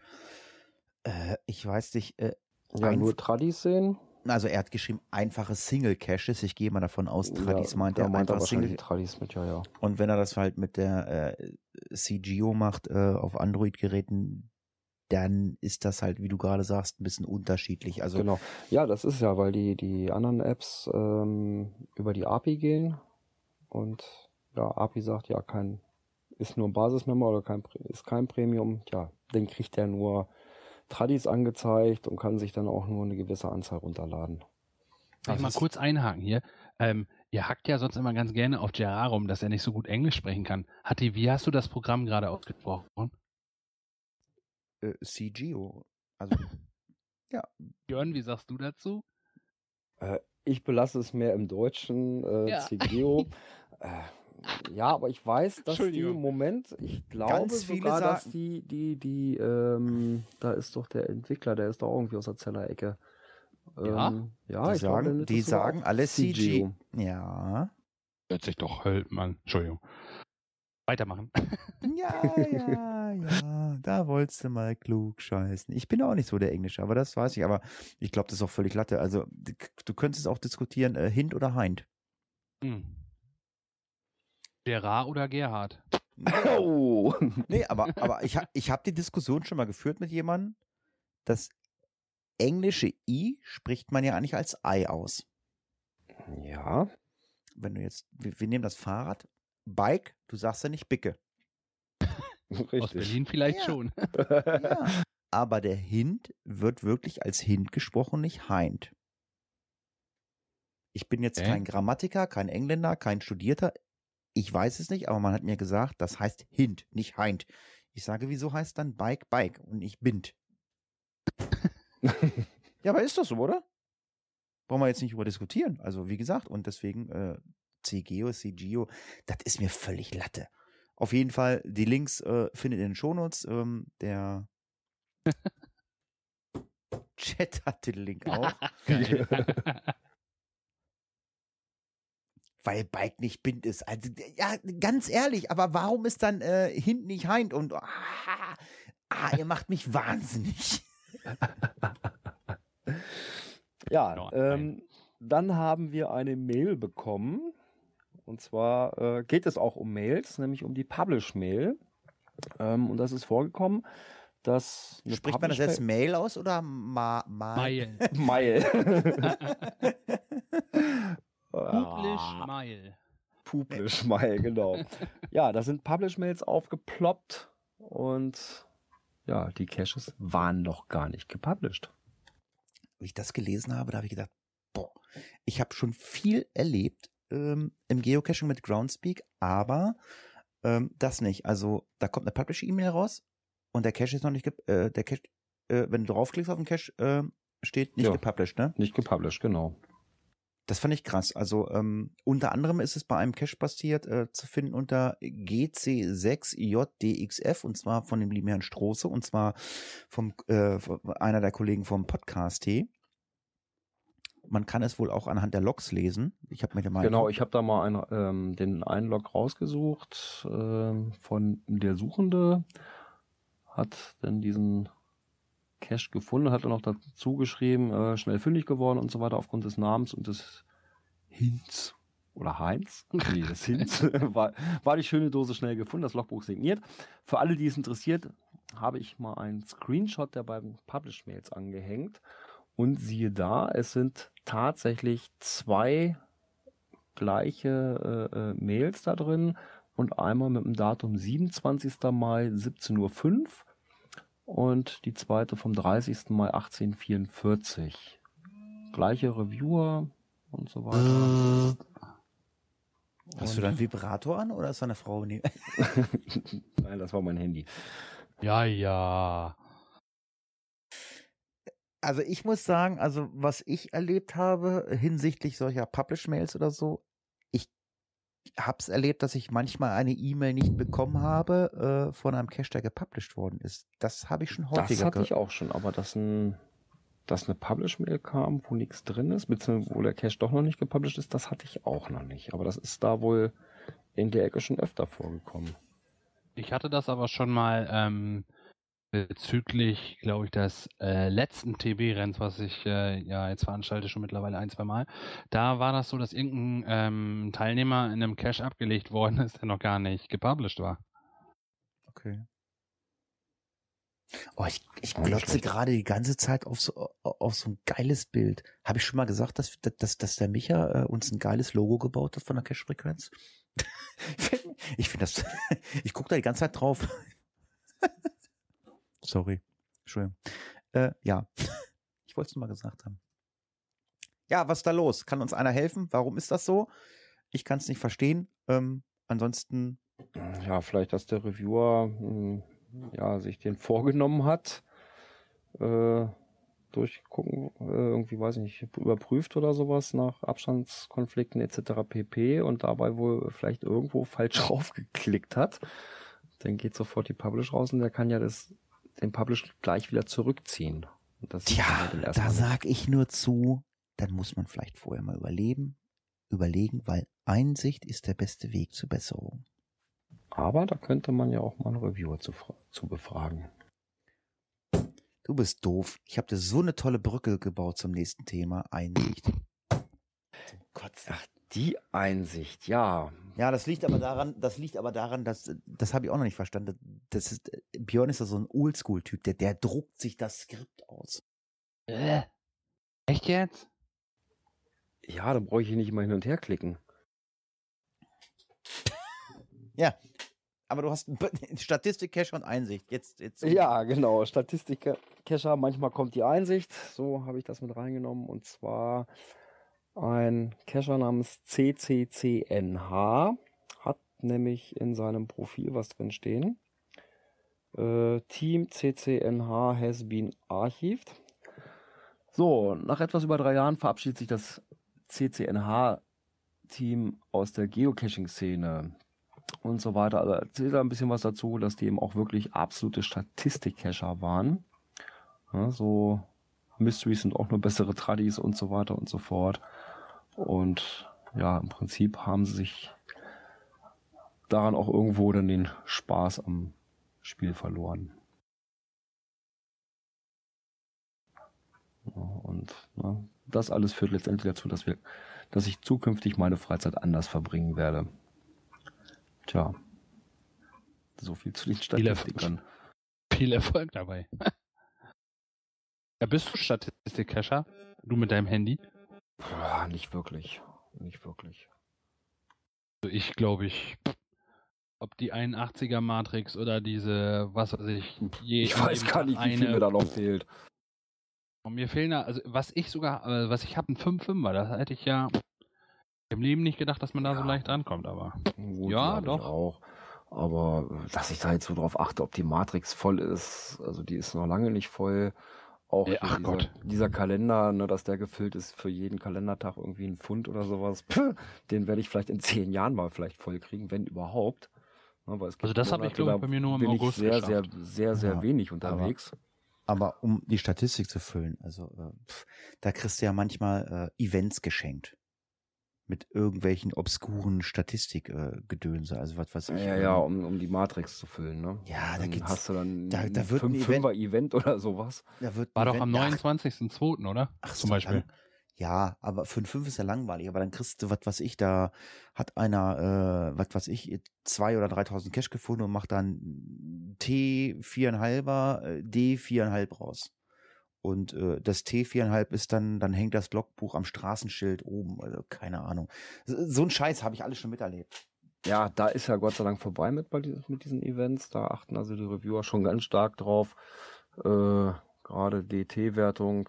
äh, ich weiß nicht, äh, Ja, nur Tradis sehen. also er hat geschrieben, einfache Single-Caches. Ich gehe mal davon aus, Tradis ja, meint er meint einfach Single. Tradis mit, ja, ja. Und wenn er das halt mit der äh, CGO macht äh, auf Android-Geräten, dann ist das halt, wie du gerade sagst, ein bisschen unterschiedlich. Also genau. Ja, das ist ja, weil die, die anderen Apps ähm, über die API gehen und ja, API sagt ja kein, ist nur ein Basismember oder kein, ist kein Premium, ja, dann kriegt er nur Tradis angezeigt und kann sich dann auch nur eine gewisse Anzahl runterladen. Darf ich mal Also es- kurz einhaken hier? Ähm, ihr hackt ja sonst immer ganz gerne auf Gerard rum, dass er nicht so gut Englisch sprechen kann. Hatti, wie hast du das Programm gerade ausgesprochen? äh, CGO. Also [laughs] Björn, wie sagst du dazu? Ich belasse es mehr im Deutschen, äh, Ja. CGO. [laughs] äh, ja, aber ich weiß, dass die im Moment, ich glaube Ganz viele sogar, dass sagen- die, die, die, ähm, da ist doch der Entwickler, der ist doch irgendwie aus der Zellerecke. Ja? Ähm, ja, die ich glaube, sagen, ist die sagen auch alle CG. CGO. Ja. Hört sich doch Höllmann. Entschuldigung. Weitermachen. [laughs] Ja, ja, ja. Da wolltest du mal klug scheißen. Ich bin auch nicht so der Englische, aber das weiß ich. Aber ich glaube, das ist auch völlig Latte. Also, du könntest auch diskutieren, äh, Hint oder Hind. Hm. Gerard oder Gerhard? Oh. Nee, aber, aber ich, ich habe die Diskussion schon mal geführt mit jemandem. Das englische I spricht man ja eigentlich als I aus. ja, Wenn du jetzt, wir, wir nehmen das Fahrrad, Bike, du sagst ja nicht Bicke. Aus richtig. Berlin vielleicht Ja. schon. [laughs] Ja. Aber der Hint wird wirklich als Hint gesprochen, nicht Hind. Ich bin jetzt Okay. kein Grammatiker, kein Engländer, kein Studierter. Ich weiß es nicht, aber man hat mir gesagt, das heißt Hint, nicht Hind. Ich sage, wieso heißt dann Bike Bike und nicht Bind? [laughs] ja, aber ist doch so, oder? Brauchen wir jetzt nicht über diskutieren. Also, wie gesagt, und deswegen äh, CGO, CGO, das ist mir völlig Latte. Auf jeden Fall, die Links äh, findet ihr in den Shownotes. Ähm, der [laughs] Chat hat den Link auch. [laughs] weil Bike nicht Bind ist. Also, ja, ganz ehrlich, aber warum ist dann äh, hinten nicht Hind und ah, ah, ihr macht mich wahnsinnig. [laughs] Ja, ähm, dann haben wir eine Mail bekommen. Und zwar äh, geht es auch um Mails, nämlich um die Publish-Mail. Ähm, und das ist vorgekommen, dass Spricht man das jetzt Mail aus oder Ma Ma Meilen. Mail. [laughs] [laughs] Publish Ah, Mile. Publish-Mail, genau. [laughs] ja, da sind Publish-Mails aufgeploppt und ja, die Caches waren noch gar nicht gepublished. Als ich das gelesen habe, da habe ich gedacht, boah, ich habe schon viel erlebt ähm, im Geocaching mit Groundspeak, aber ähm, das nicht. Also da kommt eine Publish-E-Mail raus und der Cache ist noch nicht, äh, der Cache, äh, wenn du draufklickst auf den Cache, äh, steht nicht Ja. gepublished, ne? Nicht gepublished, genau. Das fand ich krass. Also ähm, unter anderem ist es bei einem Cache passiert äh, zu finden unter GC6JDXF und zwar von dem lieben Herrn Stroße und zwar vom äh, einer der Kollegen vom Podcast T. Man kann es wohl auch anhand der Logs lesen. Ich habe mir mal genau, ich habe da mal ein, ähm, den einen Log rausgesucht ähm, von der Suchende hat dann diesen Cache gefunden, hat dann noch dazu geschrieben, äh, schnell fündig geworden und so weiter aufgrund des Namens und des Hinz oder Heinz, nee, des [laughs] Hinz, [laughs] war, war die schöne Dose schnell gefunden, das Logbuch signiert. Für alle, die es interessiert, habe ich mal einen Screenshot der beiden Publish-Mails angehängt und siehe da, es sind tatsächlich zwei gleiche äh, äh, Mails da drin und einmal mit dem Datum 27. Mai 17.05 Uhr und die zweite vom 30. Mai 1844. Gleiche Reviewer und so weiter. Hast und du deinen Vibrator an oder ist deine Frau neben? [laughs] [laughs] Nein, das war mein Handy. Ja, ja. Also ich muss sagen, also was ich erlebt habe hinsichtlich solcher Publish-Mails oder so, habe es erlebt, dass ich manchmal eine E-Mail nicht bekommen habe äh, von einem Cache, der gepublished worden ist. Das habe ich schon häufiger Das hatte ich auch schon, aber dass, ein, dass eine Publish-Mail kam, wo nichts drin ist, beziehungsweise wo der Cache doch noch nicht gepublished ist, das hatte ich auch noch nicht. Aber das ist da wohl in der Ecke schon öfter vorgekommen. Ich hatte das aber schon mal ähm, bezüglich, glaube ich, des äh, letzten TB-Renns, was ich äh, ja jetzt veranstalte, schon mittlerweile ein, zwei Mal. Da war das so, dass irgendein ähm, Teilnehmer in einem Cache abgelegt worden ist, der noch gar nicht gepublished war. Okay. Oh, ich, ich glotze gerade die ganze Zeit auf so, auf so ein geiles Bild. Habe ich schon mal gesagt, dass, dass, dass der Micha äh, uns ein geiles Logo gebaut hat von der Cache-Frequenz? [laughs] ich finde das, [laughs] ich gucke da die ganze Zeit drauf. [laughs] Sorry. Entschuldigung. Äh, ja, [laughs] ich wollte es nur mal gesagt haben. Ja, was ist da los? Kann uns einer helfen? Warum ist das so? Ich kann es nicht verstehen. Ähm, ansonsten. Ja, vielleicht, dass der Reviewer hm, ja, sich den vorgenommen hat. Äh, durchgucken, äh, irgendwie weiß ich nicht, überprüft oder sowas nach Abstandskonflikten etc. pp. und dabei wohl vielleicht irgendwo [laughs] falsch [laughs] draufgeklickt hat. Dann geht sofort die Publish raus und der kann ja das den Publish gleich wieder zurückziehen. Tja, da sag ich nur zu, dann muss man vielleicht vorher mal überleben, überlegen, weil Einsicht ist der beste Weg zur Besserung. Aber da könnte man ja auch mal einen Reviewer zu, zu befragen. Du bist doof. Ich habe dir so eine tolle Brücke gebaut zum nächsten Thema. Einsicht. Gott, ach, die Einsicht, ja. Ja, das liegt aber daran, das liegt aber daran, dass das habe ich auch noch nicht verstanden. Das ist Björn ist ja so ein Oldschool-Typ, der der druckt sich das Skript aus. Äh, echt jetzt? Ja, da brauche ich hier nicht immer hin und her klicken. [laughs] Ja, aber du hast [laughs] Statistik-Cache und Einsicht. Jetzt, jetzt. Ja, genau. Statistik-Cacher, manchmal kommt die Einsicht. So habe ich das mit reingenommen. Und zwar ein Cacher namens CCCNH hat nämlich in seinem Profil was drin stehen. Äh, Team CCNH has been archived. So, nach etwas über drei Jahren verabschiedet sich das CCNH-Team aus der Geocaching-Szene und so weiter. Also erzählt er ein bisschen was dazu, dass die eben auch wirklich absolute Statistik-Cacher waren. Ja, so Mysteries sind auch nur bessere Tradis und so weiter und so fort. Und ja, im Prinzip haben sie sich daran auch irgendwo dann den Spaß am Spiel verloren. Und na, das alles führt letztendlich dazu, dass wir, dass ich zukünftig meine Freizeit anders verbringen werde. Tja, so viel zu den Statistikern. Viel Erfolg dabei. [laughs] Ja, bist du Statistik-Cacher? Du mit deinem Handy? Ja, nicht wirklich. Nicht wirklich. Also ich glaube, ich, ob die 81er Matrix oder diese, was weiß ich, je Ich weiß gar nicht, wie viel mir da noch fehlt. Mir fehlen da, also was ich sogar, äh, was ich habe, ein 5-5er, das hätte ich ja im Leben nicht gedacht, dass man da ja. so leicht rankommt, aber. Gut, ja, doch. Auch. Aber dass ich da jetzt so drauf achte, ob die Matrix voll ist, also die ist noch lange nicht voll. Auch Ja, ach dieser, Gott. dieser Kalender, ne, dass der gefüllt ist für jeden Kalendertag irgendwie ein Pfund oder sowas. [laughs] Puh, den werde ich vielleicht in zehn Jahren mal vielleicht voll kriegen, wenn überhaupt. Ne, weil es gibt Also das habe ich, Monate, glaub ich, da bei mir nur im bin August ich sehr, geschafft. sehr, sehr, sehr Ja, wenig unterwegs. Aber um die Statistik zu füllen, also äh, pf, da kriegst du ja manchmal äh, Events geschenkt. Mit irgendwelchen obskuren Statistikgedönse, also was weiß ich. Ja, ja, um, um die Matrix zu füllen, ne? Ja, da dann gibt's- hast du dann da- da ein wird ein fünf, Event- Fünfer Event oder sowas. da wird War ein doch am Event- Ach, 29.02., oder? Ach, Zum so Beispiel. lang. Ja, aber für ein 5 ist ja langweilig. Aber dann kriegst du, was weiß ich, da hat einer, äh, was weiß ich, zwei oder 3000 Cash gefunden und macht dann T viereinhalber, äh, D viereinhalb raus. Und äh, das T viereinhalb ist dann, dann hängt das Logbuch am Straßenschild oben. Also keine Ahnung. So, ein Scheiß habe ich alles schon miterlebt. Ja, da ist ja Gott sei Dank vorbei mit, mit diesen Events. Da achten also die Reviewer schon ganz stark drauf. Äh, Gerade DT-Wertung.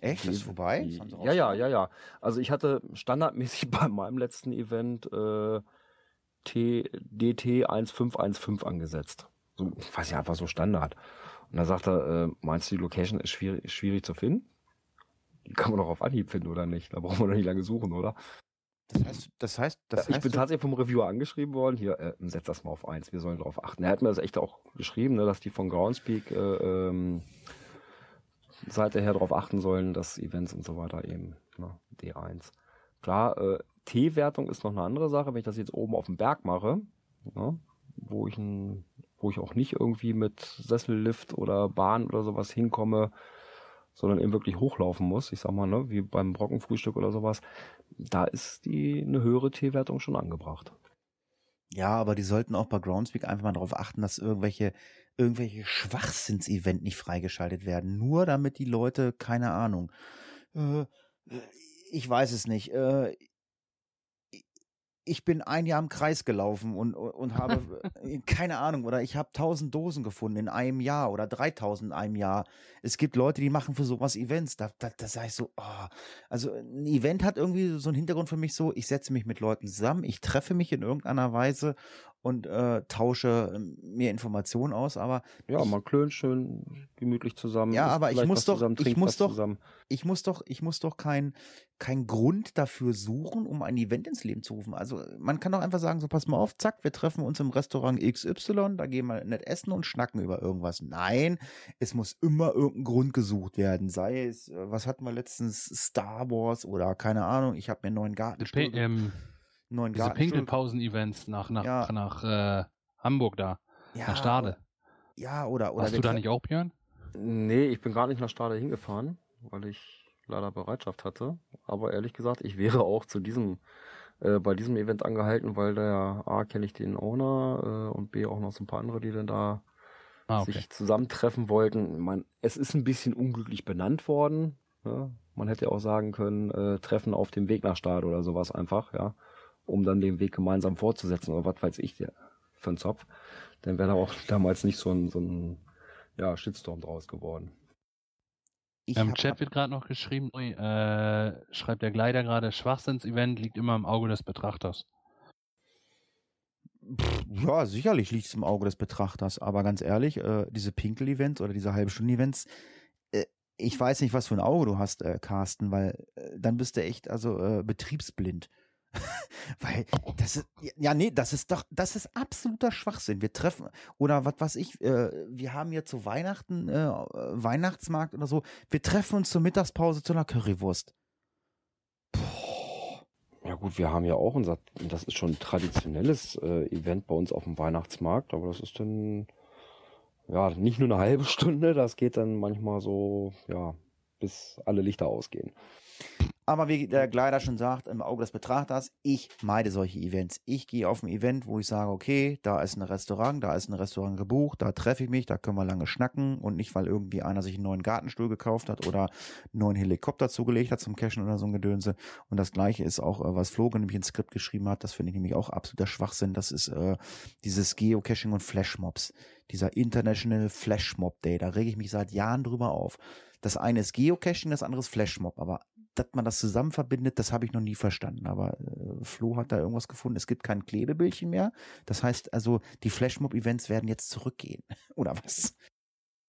Echt? Das ist vorbei? Die- Ja, ja, ja, ja. Also ich hatte standardmäßig [laughs] bei meinem letzten Event äh, T, DT 1515 angesetzt. So, ich weiß ja, einfach so Standard. Und da sagt er, äh, meinst du, die Location ist schwierig, schwierig zu finden? Die kann man doch auf Anhieb finden, oder nicht? Da brauchen wir doch nicht lange suchen, oder? Das heißt, das heißt, das ich heißt bin tatsächlich vom Reviewer angeschrieben worden, hier, äh, setz das mal auf eins, wir sollen darauf achten. Er hat mir das echt auch geschrieben, ne, dass die von Groundspeak äh, ähm, Seite her darauf achten sollen, dass Events und so weiter eben, ne, D1. Klar, äh, T-Wertung ist noch eine andere Sache, wenn ich das jetzt oben auf dem Berg mache, ne, wo ich ein, wo ich auch nicht irgendwie mit Sessellift oder Bahn oder sowas hinkomme, sondern eben wirklich hochlaufen muss, ich sag mal, ne, wie beim Brockenfrühstück oder sowas, da ist die eine höhere T-Wertung schon angebracht. Ja, aber die sollten auch bei Groundspeak einfach mal darauf achten, dass irgendwelche, irgendwelche Schwachsinns-Event nicht freigeschaltet werden. Nur damit die Leute, keine Ahnung, äh, ich weiß es nicht, äh, ich bin ein Jahr im Kreis gelaufen und, und habe [laughs] äh, keine Ahnung oder ich habe tausend Dosen gefunden in einem Jahr oder 3000 in einem Jahr. Es gibt Leute, die machen für sowas Events. Da, da, da sage ich so, oh. also ein Event hat irgendwie so einen Hintergrund für mich so, ich setze mich mit Leuten zusammen, ich treffe mich in irgendeiner Weise und äh, tausche ähm, mir Informationen aus, aber Ja, ich, man klönt schön gemütlich zusammen. Ja, aber ich muss doch- zusammen, ich muss doch- zusammen. ich muss doch, ich muss doch kein, kein Grund dafür suchen, um ein Event ins Leben zu rufen. Also man kann doch einfach sagen, so pass mal auf, zack, wir treffen uns im Restaurant XY, da gehen wir nett essen und schnacken über irgendwas. Nein, es muss immer irgendein Grund gesucht werden. Sei es, äh, was hatten wir letztens, Star Wars oder keine Ahnung, ich habe mir einen neuen ähm, neuen diese. Pinkelpausen-Events nach, nach, Ja. nach äh, Hamburg da, ja, nach Stade. Ja, oder, oder Warst du da nicht auch, Björn? Nee, ich bin gar nicht nach Stade hingefahren, weil ich leider Bereitschaft hatte. Aber ehrlich gesagt, ich wäre auch zu diesem, äh, bei diesem Event angehalten, weil der A kenne ich den Owner äh, und B auch noch so ein paar andere, die dann da Ah, okay. sich zusammentreffen wollten. Man, es ist ein bisschen unglücklich benannt worden. Ja? Man hätte ja auch sagen können, äh, Treffen auf dem Weg nach Stade oder sowas einfach, ja, um dann den Weg gemeinsam fortzusetzen oder was weiß ich der für ein Zopf. Dann wäre da auch [laughs] damals nicht so ein, so ein ja, Shitstorm draus geworden. ich Im Chat wird gerade noch geschrieben, äh, schreibt der Gleiter gerade, Schwachsinns-Event liegt immer im Auge des Betrachters. Pff, Ja, sicherlich liegt es im Auge des Betrachters, aber ganz ehrlich, äh, diese Pinkel-Events oder diese halbe Stunden-Events, äh, ich weiß nicht, was für ein Auge du hast, äh, Carsten, weil äh, dann bist du echt also äh, betriebsblind. [laughs] weil das ist, ja, nee, das ist doch, das ist absoluter Schwachsinn. Wir treffen, oder was weiß ich, äh, wir haben hier zu Weihnachten, äh, Weihnachtsmarkt oder so, wir treffen uns zur Mittagspause zu einer Currywurst. Ja gut, wir haben ja auch unser, das ist schon ein traditionelles äh, Event bei uns auf dem Weihnachtsmarkt, aber das ist dann ja nicht nur eine halbe Stunde, das geht dann manchmal so, ja, bis alle Lichter ausgehen. Aber wie der Gleiter schon sagt, im Auge des Betrachters, ich meide solche Events. Ich gehe auf ein Event, wo ich sage, okay, da ist ein Restaurant, da ist ein Restaurant gebucht, da treffe ich mich, da können wir lange schnacken und nicht, weil irgendwie einer sich einen neuen Gartenstuhl gekauft hat oder einen neuen Helikopter zugelegt hat zum Cashen oder so ein Gedönse. Und das gleiche ist auch, äh, was Flo nämlich ins Skript geschrieben hat, das finde ich nämlich auch absoluter Schwachsinn. Das ist äh, dieses Geocaching und Flashmobs. Dieser International Flashmob Day. Da rege ich mich seit Jahren drüber auf. Das eine ist Geocaching, das andere ist Flashmob. Aber dass man das zusammen verbindet, das habe ich noch nie verstanden. Aber äh, Flo hat da irgendwas gefunden. Es gibt kein Klebebildchen mehr. Das heißt also, die Flashmob-Events werden jetzt zurückgehen. [laughs] Oder was?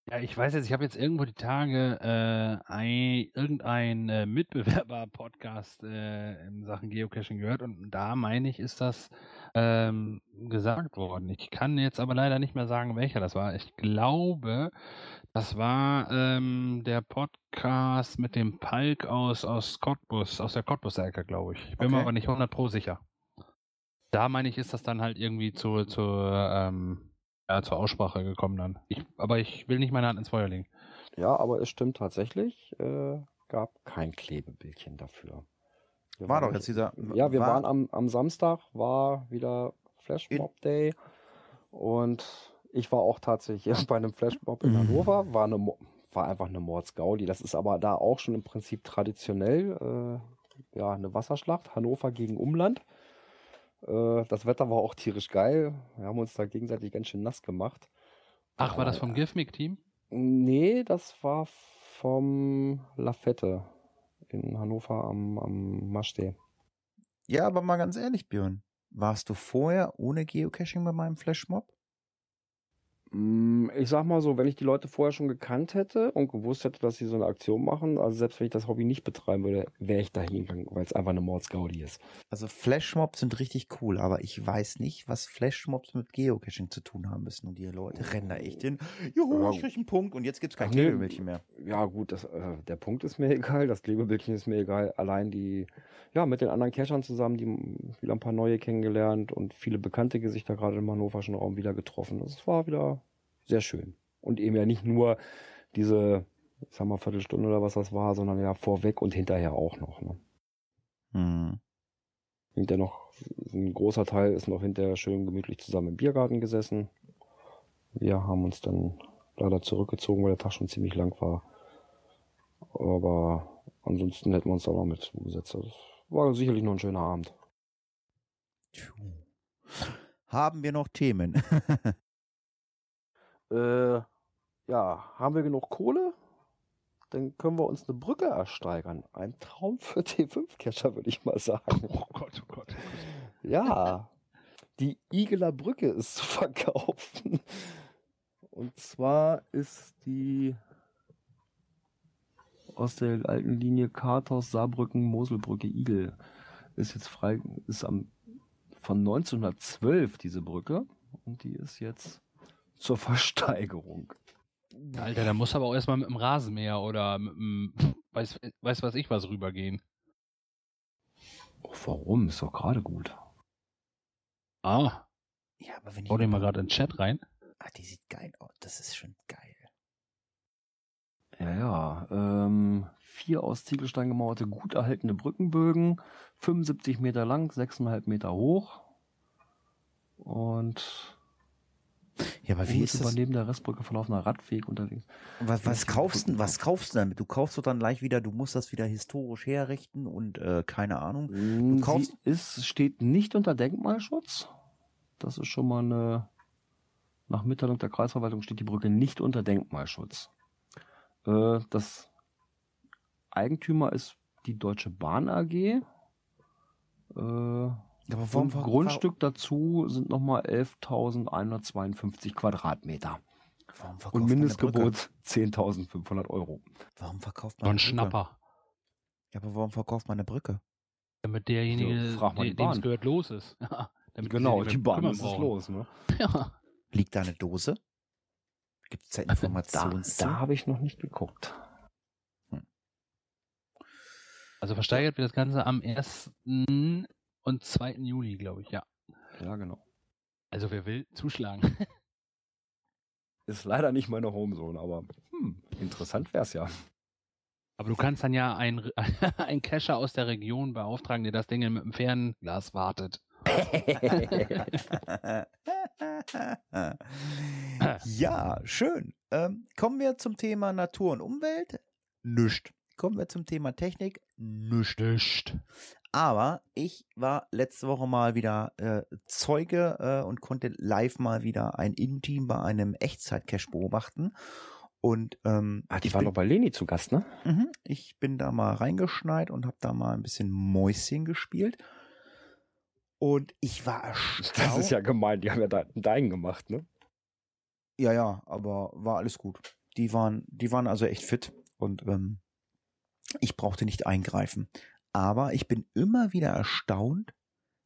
Ja, ich weiß jetzt, ich habe jetzt irgendwo die Tage äh, ein, irgendein äh, Mitbewerber-Podcast äh, in Sachen Geocaching gehört und da meine ich, ist das ähm, gesagt worden. Ich kann jetzt aber leider nicht mehr sagen, welcher das war. Ich glaube, das war ähm, der Podcast mit dem Palk aus, aus Cottbus, aus der Cottbus-Ecke, glaube ich. Ich bin mir Okay. aber nicht 100 pro sicher. Da meine ich, ist das dann halt irgendwie zu, zu ähm, ja, zur Aussprache gekommen dann. Ich, aber ich will nicht meine Hand ins Feuer legen. Ja, aber es stimmt tatsächlich, äh, gab kein Klebebildchen dafür. Wir War waren doch jetzt dieser. Ja, wir war, waren am, am Samstag, war wieder Flashmob Day und ich war auch tatsächlich [laughs] bei einem Flashmob in Mhm. Hannover, war, eine, Mo- war einfach eine Mordsgaudi. Das ist aber da auch schon im Prinzip traditionell, äh, ja, eine Wasserschlacht, Hannover gegen Umland. Äh, das Wetter war auch tierisch geil. Wir haben uns da gegenseitig ganz schön nass gemacht. Ach, war das Aber, vom Gifmic-Team? Nee, das war vom Lafette in Hannover am, am Maschsee. Ja, aber mal ganz ehrlich, Björn. Warst du vorher ohne Geocaching bei meinem Flashmob? Mm, Ich sag mal so, wenn ich die Leute vorher schon gekannt hätte und gewusst hätte, dass sie so eine Aktion machen, also selbst wenn ich das Hobby nicht betreiben würde, wäre ich da hingegangen, weil es einfach eine Mordsgaudi ist. Also Flashmobs sind richtig cool, aber ich weiß nicht, was Flashmobs mit Geocaching zu tun haben müssen. Und die Leute rennen da echt hin. Juhu, Ja. ich krieg einen Punkt und jetzt gibt's kein Ach. Klebebildchen mehr. Ja gut, das, äh, der Punkt ist mir [laughs] egal, das Klebebildchen ist mir egal. Allein die, ja, mit den anderen Cachern zusammen, die wieder ein paar neue kennengelernt und viele bekannte Gesichter gerade im hannoverschen Raum wieder getroffen. Das war wieder sehr schön. Und eben ja nicht nur diese, sag mal, Viertelstunde oder was das war, sondern ja vorweg und hinterher auch noch. Ne? Hm. Hinterher noch, ein großer Teil ist noch hinterher schön gemütlich zusammen im Biergarten gesessen. Wir haben uns dann leider zurückgezogen, weil der Tag schon ziemlich lang war. Aber ansonsten hätten wir uns da noch mit zugesetzt. Das war sicherlich noch ein schöner Abend. Haben wir noch Themen? [laughs] Äh, ja, haben wir genug Kohle? Dann können wir uns eine Brücke ersteigern. Ein Traum für [laughs] T5-Catcher, würde ich mal sagen. Oh Gott, oh Gott. Ja, die Igeler Brücke ist zu [laughs] verkaufen. Und zwar ist die aus der alten Linie Karthaus, Saarbrücken, Moselbrücke, Igel. Ist jetzt frei, ist am, von 1912 diese Brücke. Und die ist jetzt zur Versteigerung. Alter, da muss aber auch erstmal mit dem Rasenmäher oder mit dem, [laughs] weiß, weiß was ich was rübergehen. Oh, warum? Ist doch gerade gut. Ah, ja, aber wenn ich. hau den mal gerade in den Chat rein. Ah, die sieht geil aus. Das ist schon geil. Ja, ja. Ähm, vier aus Ziegelstein gemauerte, gut erhaltene Brückenbögen, 75 Meter lang, 6,5 Meter hoch. Und Ja, aber wie ist das? neben der Restbrücke verlaufender Radweg unterwegs. Was, was kaufst du, was kaufst kaufst du damit? Du kaufst doch dann gleich wieder, du musst das wieder historisch herrichten und äh, keine Ahnung. Du kaufst- Sie ist, steht nicht unter Denkmalschutz. Das ist schon mal eine, nach Mitteilung der Kreisverwaltung steht die Brücke nicht unter Denkmalschutz. Äh, das Eigentümer ist die Deutsche Bahn AG. Äh, Aber Vom Grundstück dazu sind nochmal 11.152 Quadratmeter. Warum verkauft Und Mindestgebot 10.500 Euro. Warum verkauft So man ein eine Brücke? Schnapper. Ja, aber warum verkauft man eine Brücke? Damit derjenige, Ja, frag mal die dem es gehört, los ist. [laughs] Ja, damit Genau, die Bahn ist es los. Ne? [laughs] Ja. Liegt da eine Dose? Gibt es da Da, Informationen zu? da habe ich noch nicht geguckt. Also versteigert wird das Ganze am 1. und 2. Juli, glaube ich, ja. Ja, genau. Also wer will, zuschlagen. [laughs] Ist leider nicht meine Homezone, aber hm, interessant wär's ja. Aber du kannst dann ja einen ein Cacher [laughs] aus der Region beauftragen, der das Ding mit dem Fernglas wartet. [laughs] ja, schön. Ähm, kommen wir zum Thema Natur und Umwelt? Nüscht. Kommen wir zum Thema Technik? Nüscht. Aber ich war letzte Woche mal wieder äh, Zeuge äh, und konnte live mal wieder ein Innenteam bei einem Echtzeit-Cache beobachten. Und ähm, Ah, die war doch bei Leni zu Gast, ne? Mhm. Ich bin da mal reingeschneit und habe da mal ein bisschen Mäuschen gespielt. Und ich war erstaunt. [laughs] Das ist ja gemein, die haben ja de- deinen gemacht, ne? Ja, ja, aber war alles gut. die waren, die waren also echt fit und ähm, ich brauchte nicht eingreifen. Aber ich bin immer wieder erstaunt,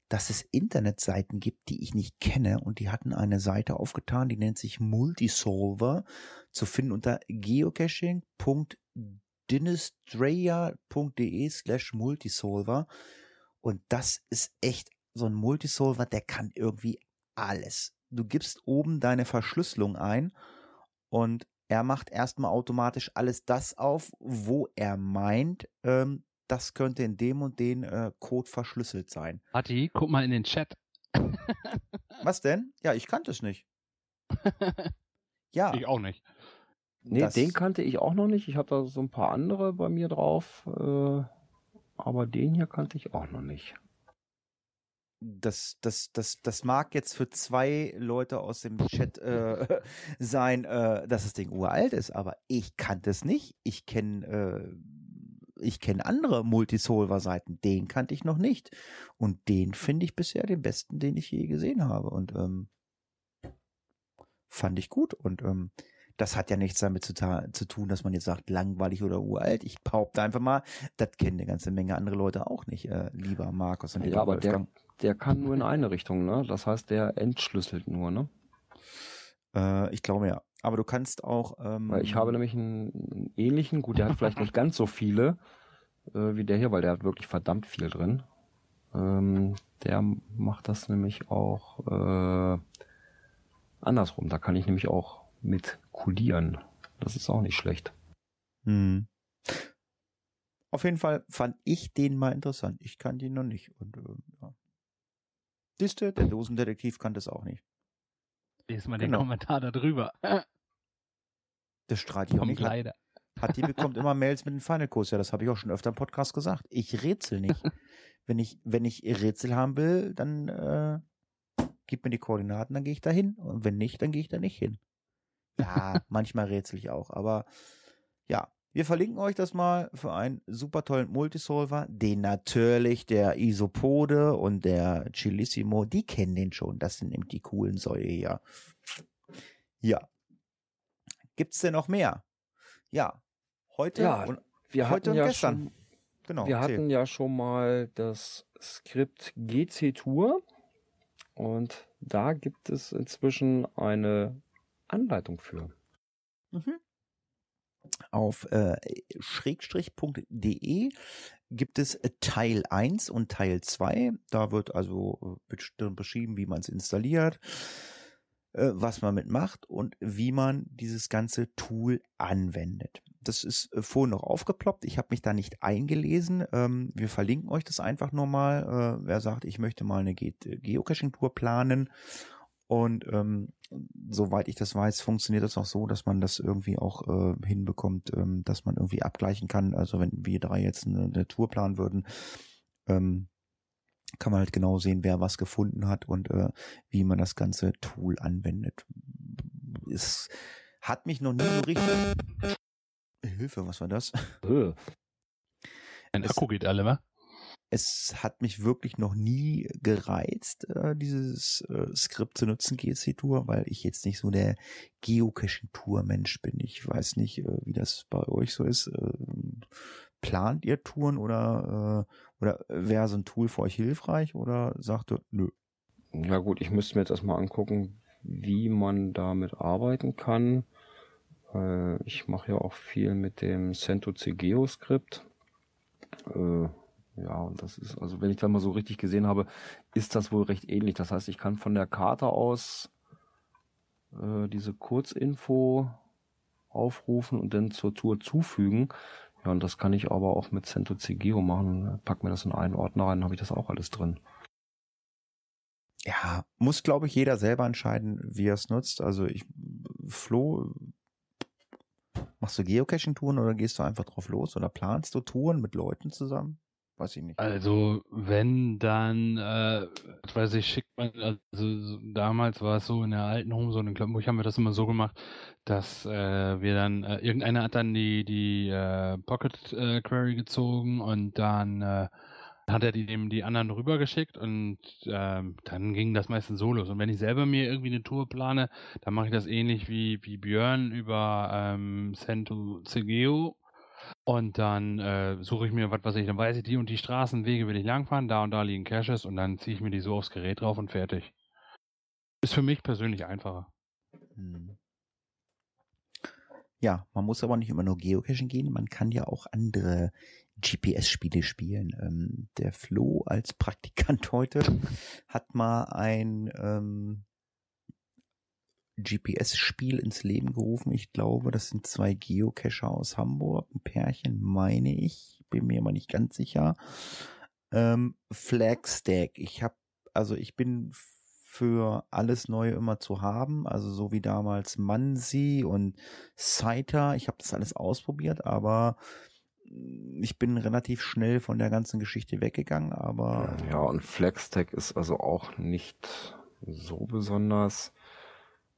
dass es Internetseiten gibt, die ich nicht kenne und die hatten eine Seite aufgetan, die nennt sich Multisolver, zu finden unter geocaching.dinistraya.de slash Multisolver und das ist echt so ein Multisolver, der kann irgendwie alles. Du gibst oben deine Verschlüsselung ein und er macht erstmal automatisch alles das auf, wo er meint, ähm, das könnte in dem und den äh, Code verschlüsselt sein. Ati, guck mal in den Chat. [laughs] Was denn? Ja, ich kannte es nicht. [laughs] ja. Ich auch nicht. Nee, den kannte ich auch noch nicht. Ich habe da so ein paar andere bei mir drauf. Äh, aber den hier kannte ich auch noch nicht. Das, das, das, das mag jetzt für zwei Leute aus dem Chat äh, [laughs] sein, äh, dass das Ding uralt ist, aber ich kannte es nicht. Ich kenne äh, ich kenne andere Multisolver-Seiten, den kannte ich noch nicht. Und den finde ich bisher den besten, den ich je gesehen habe. Und ähm, fand ich gut. Und ähm, das hat ja nichts damit zu, zu, tun, dass man jetzt sagt, langweilig oder uralt. Ich behaupte einfach mal, das kennen eine ganze Menge andere Leute auch nicht, äh, lieber Markus und lieber ja, aber Der, der kann nur in eine Richtung, ne? Das heißt, der entschlüsselt nur, ne? Äh, ich glaube ja. Aber du kannst auch. Ähm, weil ich habe nämlich einen, einen ähnlichen, gut, der hat vielleicht nicht [laughs] ganz so viele äh, wie der hier, weil der hat wirklich verdammt viel drin. Ähm, der macht das nämlich auch äh, andersrum. Da kann ich nämlich auch mit kodieren. Das ist auch nicht schlecht. Hm. Auf jeden Fall fand ich den mal interessant. Ich kann den noch nicht. Und äh, ja. Siehste, der Dosendetektiv kann das auch nicht. Lies mal genau. den Kommentar da drüber. Das strahlt hier nicht. Leider. Hat die bekommt immer Mails mit dem Final Kurs. Ja, das habe ich auch schon öfter im Podcast gesagt. Ich rätsel nicht. [laughs] wenn ich, wenn ich Rätsel haben will, dann äh, gib mir die Koordinaten, dann gehe ich da hin. Und wenn nicht, dann gehe ich da nicht hin. Ja, [laughs] manchmal rätsel ich auch. Aber ja, wir verlinken euch das mal für einen super tollen Multisolver, den natürlich der Isopode und der Chilissimo, die kennen den schon. Das sind eben die coolen Säue hier. Ja. Gibt's denn noch mehr? Ja, heute ja, und, wir heute und ja gestern. Schon, genau, wir hatten ja schon mal das Skript GC Tour und da gibt es inzwischen eine Anleitung für. Mhm. Auf äh, schrägstrich.de gibt es Teil 1 und Teil 2. Da wird also äh, beschrieben, wie man es installiert, äh, was man mitmacht und wie man dieses ganze Tool anwendet. Das ist äh, vorhin noch aufgeploppt. Ich habe mich da nicht eingelesen. Ähm, wir verlinken euch das einfach nur mal. Äh, wer sagt, ich möchte mal eine Ge Geocaching-Tour planen. Und ähm, soweit ich das weiß, funktioniert das auch so, dass man das irgendwie auch äh, hinbekommt, ähm, dass man irgendwie abgleichen kann. Also wenn wir drei jetzt eine, eine Tour planen würden, ähm, kann man halt genau sehen, wer was gefunden hat und äh, wie man das ganze Tool anwendet. Es hat mich noch nie so richtig. Hilfe, was war das? Ein Akku geht alle, wa? Es hat mich wirklich noch nie gereizt, äh, dieses äh, Skript zu nutzen, GC-Tour, weil ich jetzt nicht so der Geocaching-Tour-Mensch bin. Ich weiß nicht, äh, wie das bei euch so ist. Äh, plant ihr Touren oder, äh, oder wäre so ein Tool für euch hilfreich oder sagt ihr, nö? Ja gut, ich müsste mir jetzt erstmal angucken, wie man damit arbeiten kann. Äh, ich mache ja auch viel mit dem CentOC Geo-Skript. Äh, ja, und das ist, also wenn ich da mal so richtig gesehen habe, ist das wohl recht ähnlich. Das heißt, ich kann von der Karte aus äh, diese Kurzinfo aufrufen und dann zur Tour zufügen. Ja, und das kann ich aber auch mit CentOC Geo machen. Pack mir das in einen Ordner rein, habe ich das auch alles drin. Ja, muss glaube ich jeder selber entscheiden, wie er es nutzt. Also ich, Flo, machst du Geocaching-Touren oder gehst du einfach drauf los oder planst du Touren mit Leuten zusammen? Weiß ich nicht. Also wenn dann, äh, weiß ich, schickt man, also damals war es so in der alten Home, so in Kloppenburg haben wir das immer so gemacht, dass äh, wir dann, äh, irgendeiner hat dann die, die äh, Pocket äh, Query gezogen und dann äh, hat er die, dem die anderen rübergeschickt und ähm, dann ging das meistens so los. Und wenn ich selber mir irgendwie eine Tour plane, dann mache ich das ähnlich wie, wie Björn über ähm, Sento Cegeo. Und dann äh, suche ich mir, was weiß ich, dann weiß ich, die und die Straßenwege will ich langfahren, da und da liegen Caches und dann ziehe ich mir die so aufs Gerät drauf und fertig. Ist für mich persönlich einfacher. Hm. Ja, man muss aber nicht immer nur Geocaching gehen, man kann ja auch andere GPS-Spiele spielen. Ähm, der Flo als Praktikant [laughs] heute hat mal ein ähm, GPS-Spiel ins Leben gerufen. Ich glaube, das sind zwei Geocacher aus Hamburg, ein Pärchen, meine ich, bin mir immer nicht ganz sicher. Ähm, Flagstack. Ich habe, also ich bin für alles Neue immer zu haben, also so wie damals Mansi und Saita. Ich habe das alles ausprobiert, aber ich bin relativ schnell von der ganzen Geschichte weggegangen, aber. Ja, und Flextech ist also auch nicht so besonders.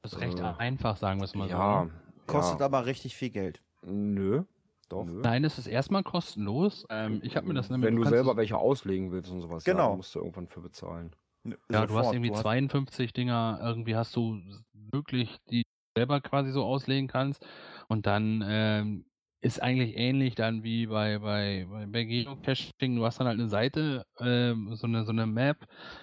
Das ist recht äh, einfach, sagen wir es mal ja, so. Kostet ja. aber richtig viel Geld. Nö. Doch. Nein, es ist erstmal kostenlos. Ähm, ich habe mir das nämlich. Wenn du selber welche auslegen willst und sowas, genau. ja, musst du irgendwann für bezahlen. Ja, Sofort. du hast irgendwie du hast 52 Dinger, irgendwie hast du wirklich, die selber quasi so auslegen kannst. Und dann ähm, ist eigentlich ähnlich dann wie bei, bei, bei, bei Geocaching. Du hast dann halt eine Seite, äh, so, eine, so eine Map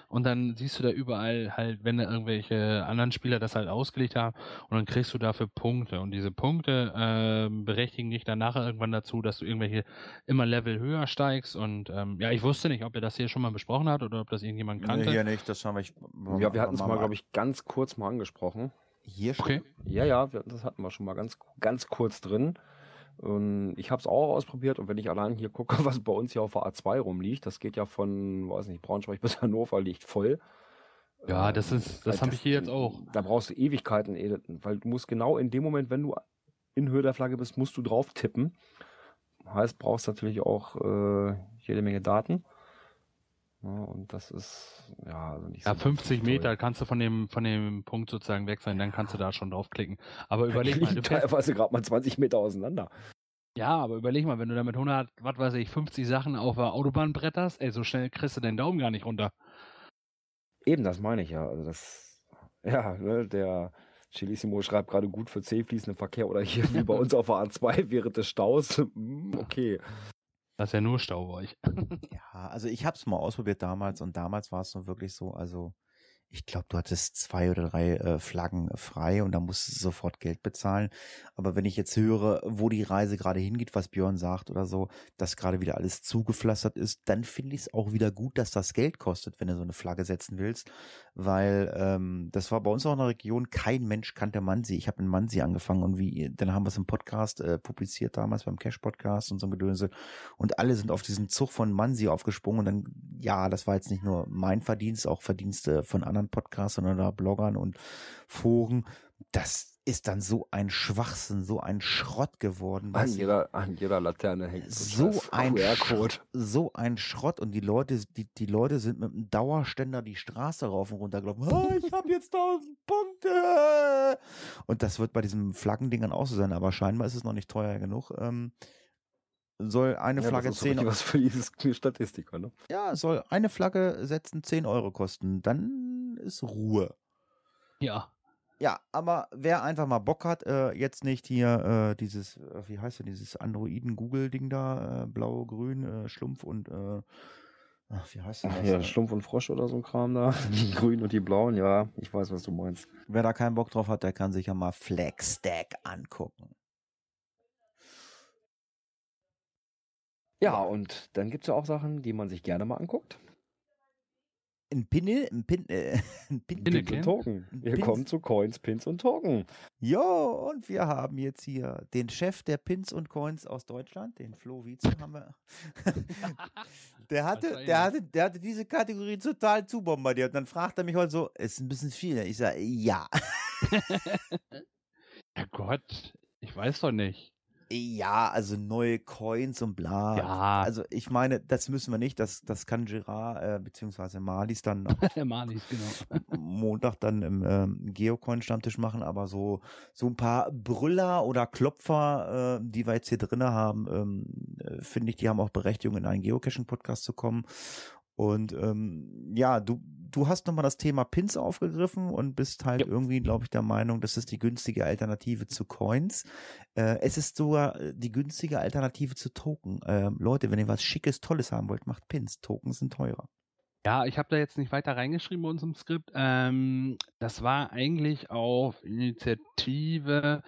und dann siehst du da überall halt, wenn da irgendwelche anderen Spieler das halt ausgelegt haben und dann kriegst du dafür Punkte. Und diese Punkte äh, berechtigen dich dann nachher irgendwann dazu, dass du irgendwelche immer Level höher steigst. Und ähm, ja, ich wusste nicht, ob ihr das hier schon mal besprochen hat oder ob das irgendjemand kannte. Nee, hier nicht, das haben wir. Ja, wir hatten es mal, glaube ich, ganz kurz mal angesprochen. Hier schon? Okay. Ja, ja, das hatten wir schon mal ganz, ganz kurz drin. Und ich habe es auch ausprobiert und wenn ich allein hier gucke, [laughs] was bei uns hier auf der A2 rumliegt, das geht ja von, weiß nicht, Braunschweig [laughs] bis Hannover liegt voll. Ja, das ist, das habe ich hier jetzt auch. Da brauchst du Ewigkeiten, weil du musst genau in dem Moment, wenn du in Höhe der Flagge bist, musst du drauf tippen. Heißt, brauchst natürlich auch äh, jede Menge Daten. Ja, und das ist ja also nicht ja, so 50 Meter kannst du von dem von dem Punkt sozusagen weg sein, dann kannst du da schon draufklicken. Aber überleg mal, du teilweise gerade mal 20 Meter auseinander. Ja, aber überleg mal, wenn du da mit 100, was weiß ich, 50 Sachen auf der Autobahn bretterst, ey, so schnell kriegst du den Daumen gar nicht runter. Eben, das meine ich ja. Also das, ja, ne, der Chilissimo schreibt gerade gut für C fließenden Verkehr oder hier [laughs] wie bei uns auf der A2 während des Staus. Hm, okay. Das ist ja nur Stau bei euch. ja, also ich habe es mal ausprobiert damals und damals war es noch wirklich so, also ich glaube, du hattest zwei oder drei äh, Flaggen frei und da musst du sofort Geld bezahlen. Aber wenn ich jetzt höre, wo die Reise gerade hingeht, was Björn sagt oder so, dass gerade wieder alles zugepflastert ist, dann finde ich es auch wieder gut, dass das Geld kostet, wenn du so eine Flagge setzen willst. Weil ähm, das war bei uns auch in der Region, kein Mensch kannte Mansi. Ich habe in Mansi angefangen und wie, dann haben wir es im Podcast äh, publiziert damals beim Cash-Podcast und so ein Gedönse. Und alle sind auf diesen Zug von Mansi aufgesprungen und dann, ja, das war jetzt nicht nur mein Verdienst, auch Verdienste von anderen anderen Podcastern oder Bloggern und Foren. Das ist dann so ein Schwachsinn, so ein Schrott geworden. An jeder, an jeder Laterne hängt so ein Schrott, so ein Schrott und die Leute, die, die Leute sind mit einem Dauerständer die Straße rauf und runter gelaufen. Oh, ich habe jetzt tausend Punkte. Und das wird bei diesen Flaggendingern auch so sein, aber scheinbar ist es noch nicht teuer genug. Ähm, soll eine ja, Flagge das ist 10 Euro. was für dieses Statistiker, ne? Ja, soll eine Flagge setzen 10 Euro kosten. Dann ist Ruhe. Ja. Ja, aber wer einfach mal Bock hat, äh, jetzt nicht hier äh, dieses, äh, wie heißt denn dieses Androiden-Google-Ding da, äh, blau, grün, äh, Schlumpf und äh, ach, wie heißt denn das? Ja, Schlumpf und Frosch oder so ein Kram da. [laughs] Die grünen und die blauen, ja, ich weiß, was du meinst. Wer da keinen Bock drauf hat, der kann sich ja mal Flagstack angucken. Ja, und dann gibt es ja auch Sachen, die man sich gerne mal anguckt ein Pinnel, ein Pin, äh, [laughs] ein Pin, Pins und Token. Wir Pins. kommen zu Coins, Pins und Token. Jo, und wir haben jetzt hier den Chef der Pins und Coins aus Deutschland, den Flo Wietze haben wir. [laughs] der hatte, der hatte, der hatte diese Kategorie total zubombardiert. Und dann fragt er mich heute so, ist ein bisschen viel. Ich sage, ja. [laughs] ja Gott, ich weiß doch nicht. Ja, also neue Coins und bla. Ja. Also ich meine, das müssen wir nicht. Das, das kann Girard äh, beziehungsweise Malis dann [laughs] Malis, genau. Montag dann im ähm, Geocoin-Stammtisch machen. Aber so so ein paar Brüller oder Klopfer, äh, die wir jetzt hier drinne haben, ähm, äh, finde ich, die haben auch Berechtigung, in einen Geocaching-Podcast zu kommen. Und ähm, ja, du, du hast nochmal das Thema Pins aufgegriffen und bist halt Ja. irgendwie, glaube ich, der Meinung, das ist die günstige Alternative zu Coins. Äh, es ist sogar äh, die günstige Alternative zu Token. Ähm, Leute, wenn ihr was Schickes, Tolles haben wollt, macht Pins. Tokens sind teurer. Ja, ich habe da jetzt nicht weiter reingeschrieben bei uns im Skript. Ähm, das war eigentlich auf Initiative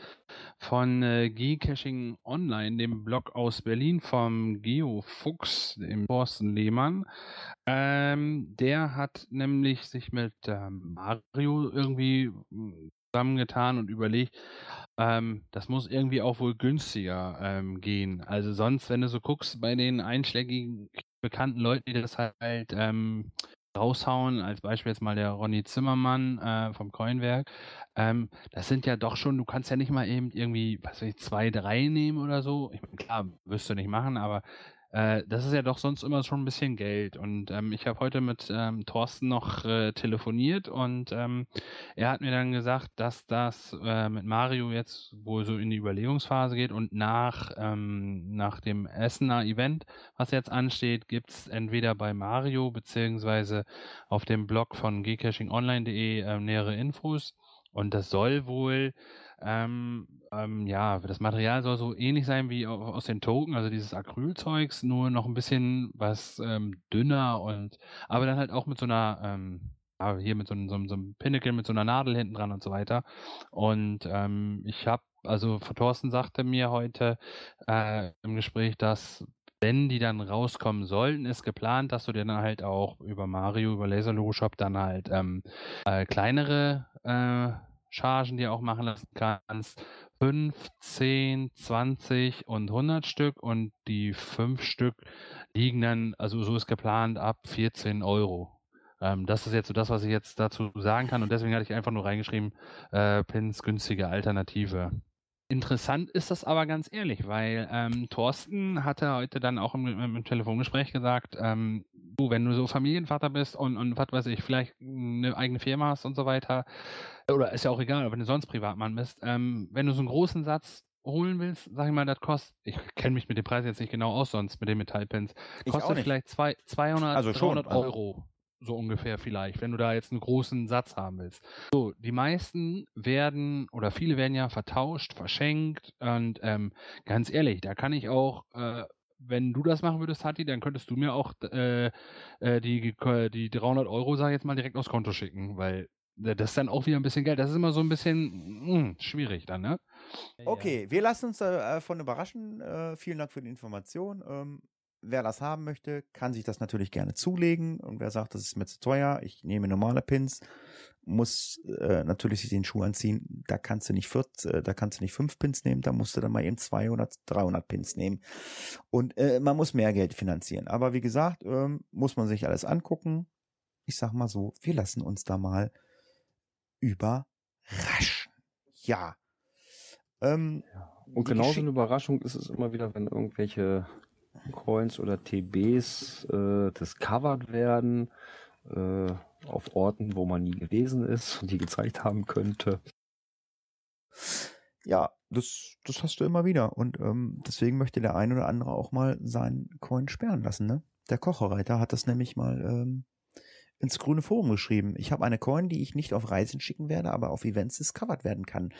von äh, Geocaching Online, dem Blog aus Berlin vom Geofuchs, dem Thorsten Lehmann. Ähm, der hat nämlich sich mit ähm, Mario irgendwie mh, zusammengetan und überlegt, ähm, das muss irgendwie auch wohl günstiger ähm, gehen. Also sonst, wenn du so guckst, bei den einschlägigen bekannten Leuten, die das halt ähm, raushauen, als Beispiel jetzt mal der Ronny Zimmermann äh, vom Coinwerk, ähm, das sind ja doch schon, du kannst ja nicht mal eben irgendwie, was weiß ich, zwei, drei nehmen oder so. Ich meine, klar, wirst du nicht machen, aber äh, das ist ja doch sonst immer schon ein bisschen Geld. Und ähm, ich habe heute mit ähm, Thorsten noch äh, telefoniert und ähm, er hat mir dann gesagt, dass das äh, mit Mario jetzt wohl so in die Überlegungsphase geht und nach, ähm, nach dem Essener Event, was jetzt ansteht, gibt's entweder bei Mario beziehungsweise auf dem Blog von gcachingonline.de äh, nähere Infos. Und das soll wohl, ähm, ähm, ja, das Material soll so ähnlich sein wie au- aus den Token, also dieses Acrylzeugs, nur noch ein bisschen was ähm, dünner und, aber dann halt auch mit so einer, ähm, hier mit so einem, so, einem- so einem Pinnacle, mit so einer Nadel hinten dran und so weiter. Und ähm, ich habe, also Thorsten sagte mir heute äh, im Gespräch, dass wenn die dann rauskommen sollten, ist geplant, dass du dir dann halt auch über Mario, über Laser Logo Shop dann halt ähm, äh, kleinere äh, Chargen dir auch machen lassen kannst. 5, 10, 20 und 100 Stück und die 5 Stück liegen dann, also so ist geplant, ab 14 Euro. Ähm, das ist jetzt so das, was ich jetzt dazu sagen kann und deswegen hatte ich einfach nur reingeschrieben, äh, Pins günstige Alternative. Interessant ist das aber ganz ehrlich, weil ähm, Thorsten hatte heute dann auch im, im, Telefongespräch gesagt, ähm, du, wenn du so Familienvater bist und, und was weiß ich, vielleicht eine eigene Firma hast und so weiter, oder ist ja auch egal, wenn du sonst Privatmann bist, ähm, wenn du so einen großen Satz holen willst, sag ich mal, das kostet, ich kenne mich mit dem Preis jetzt nicht genau aus, sonst mit den Metallpins, kostet vielleicht zwei, 200, Also schon, 300 also- Euro, so ungefähr vielleicht, wenn du da jetzt einen großen Satz haben willst. So, die meisten werden oder viele werden ja vertauscht, verschenkt und ähm, ganz ehrlich, da kann ich auch, äh, wenn du das machen würdest, Hatti, dann könntest du mir auch äh, äh, die, die 300 Euro, sag ich jetzt mal, direkt aufs Konto schicken, weil äh, das ist dann auch wieder ein bisschen Geld. Das ist immer so ein bisschen mh, schwierig dann, ne? Okay, wir lassen uns davon überraschen. Äh, vielen Dank für die Information. Ähm, wer das haben möchte, kann sich das natürlich gerne zulegen. Und wer sagt, das ist mir zu teuer, ich nehme normale Pins, muss äh, natürlich sich den Schuh anziehen. Da kannst du nicht 40, äh, da kannst du nicht fünf Pins nehmen, da musst du dann mal eben 200, 300 Pins nehmen. Und äh, man muss mehr Geld finanzieren. Aber wie gesagt, ähm, muss man sich alles angucken. Ich sag mal so, wir lassen uns da mal überraschen. Ja. Ähm, Und die genauso eine Überraschung ist es immer wieder, wenn irgendwelche Coins oder TBs äh, discovered werden äh, auf Orten, wo man nie gewesen ist und die gezeigt haben könnte. Ja, das, das hast du immer wieder. Und ähm, deswegen möchte der ein oder andere auch mal seinen Coin sperren lassen. Ne? Der Kocherreiter hat das nämlich mal ähm, ins grüne Forum geschrieben. Ich habe eine Coin, die ich nicht auf Reisen schicken werde, aber auf Events discovered werden kann.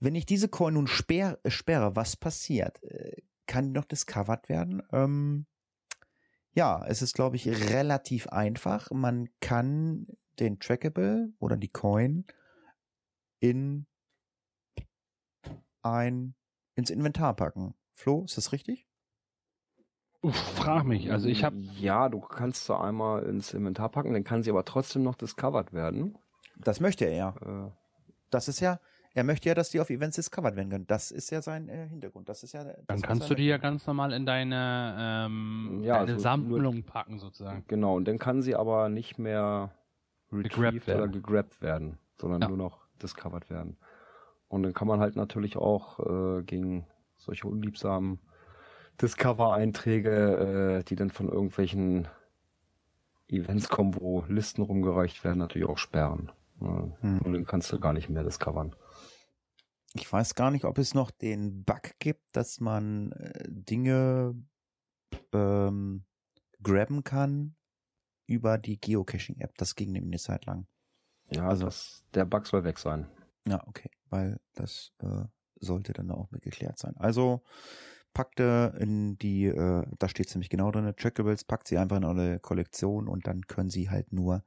Wenn ich diese Coin nun sperr, äh, sperre, was passiert? Äh, kann die noch discovered werden? Ähm, ja, es ist, glaube ich, relativ einfach. Man kann den Trackable oder die Coin in ein ins Inventar packen. Flo, ist das richtig? Uff, frag mich. Also ich habe Ja, du kannst sie einmal ins Inventar packen, dann kann sie aber trotzdem noch discovered werden. Das möchte er ja. Äh, Das ist ja, er möchte ja, dass die auf Events discovered werden können. Das ist ja sein äh, Hintergrund. Das ist ja. Das, Dann kannst du die ja ganz normal in deine, ähm, Ja, deine also Sammlung packen sozusagen. genau, und dann kann sie aber nicht mehr Gegrabt retrieved oder werden. gegrabt werden, sondern Ja. nur noch discovered werden. Und dann kann man halt natürlich auch äh, gegen solche unliebsamen Discover-Einträge, äh, die dann von irgendwelchen Events kommen, wo Listen rumgereicht werden, natürlich auch sperren. Ja, hm. Und dann kannst du gar nicht mehr discovern. Ich weiß gar nicht, ob es noch den Bug gibt, dass man äh, Dinge ähm, grabben kann über die Geocaching-App. Das ging nämlich eine Zeit lang. Ja, also das, der Bug soll weg sein. Ja, okay, weil das äh, sollte dann auch mit geklärt sein. Also packte in die, äh, da steht ziemlich genau drin, Trackables, packt sie einfach in eure Kollektion und dann können sie halt nur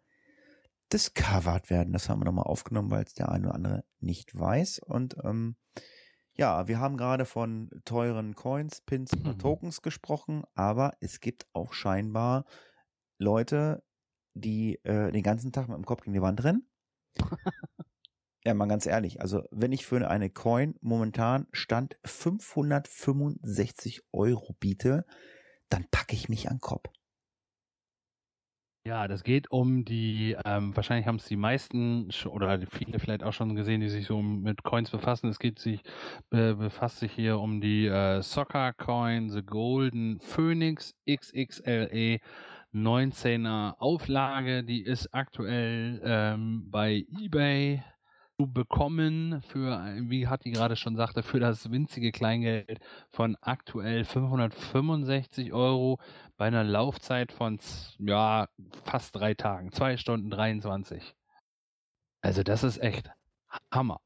discovered werden. Das haben wir nochmal aufgenommen, weil es der eine oder andere nicht weiß. Und ähm, ja, wir haben gerade von teuren Coins, Pins und mhm. Tokens gesprochen, aber es gibt auch scheinbar Leute, die äh, den ganzen Tag mit dem Kopf gegen die Wand rennen. [laughs] ja, mal ganz ehrlich, also wenn ich für eine Coin momentan Stand 565 Euro biete, dann packe ich mich an Kopf. Ja, das geht um die, ähm, wahrscheinlich haben es die meisten oder viele vielleicht auch schon gesehen, die sich so mit Coins befassen. Es geht sich, äh, befasst sich hier um die äh, Soccer Coin, The Golden Phoenix XXLE 19er Auflage. Die ist aktuell ähm, bei eBay zu bekommen für, wie hat die gerade schon sagte, für das winzige Kleingeld von aktuell 565 Euro bei einer Laufzeit von ja fast drei Tagen, zwei Stunden 23. Also das ist echt Hammer.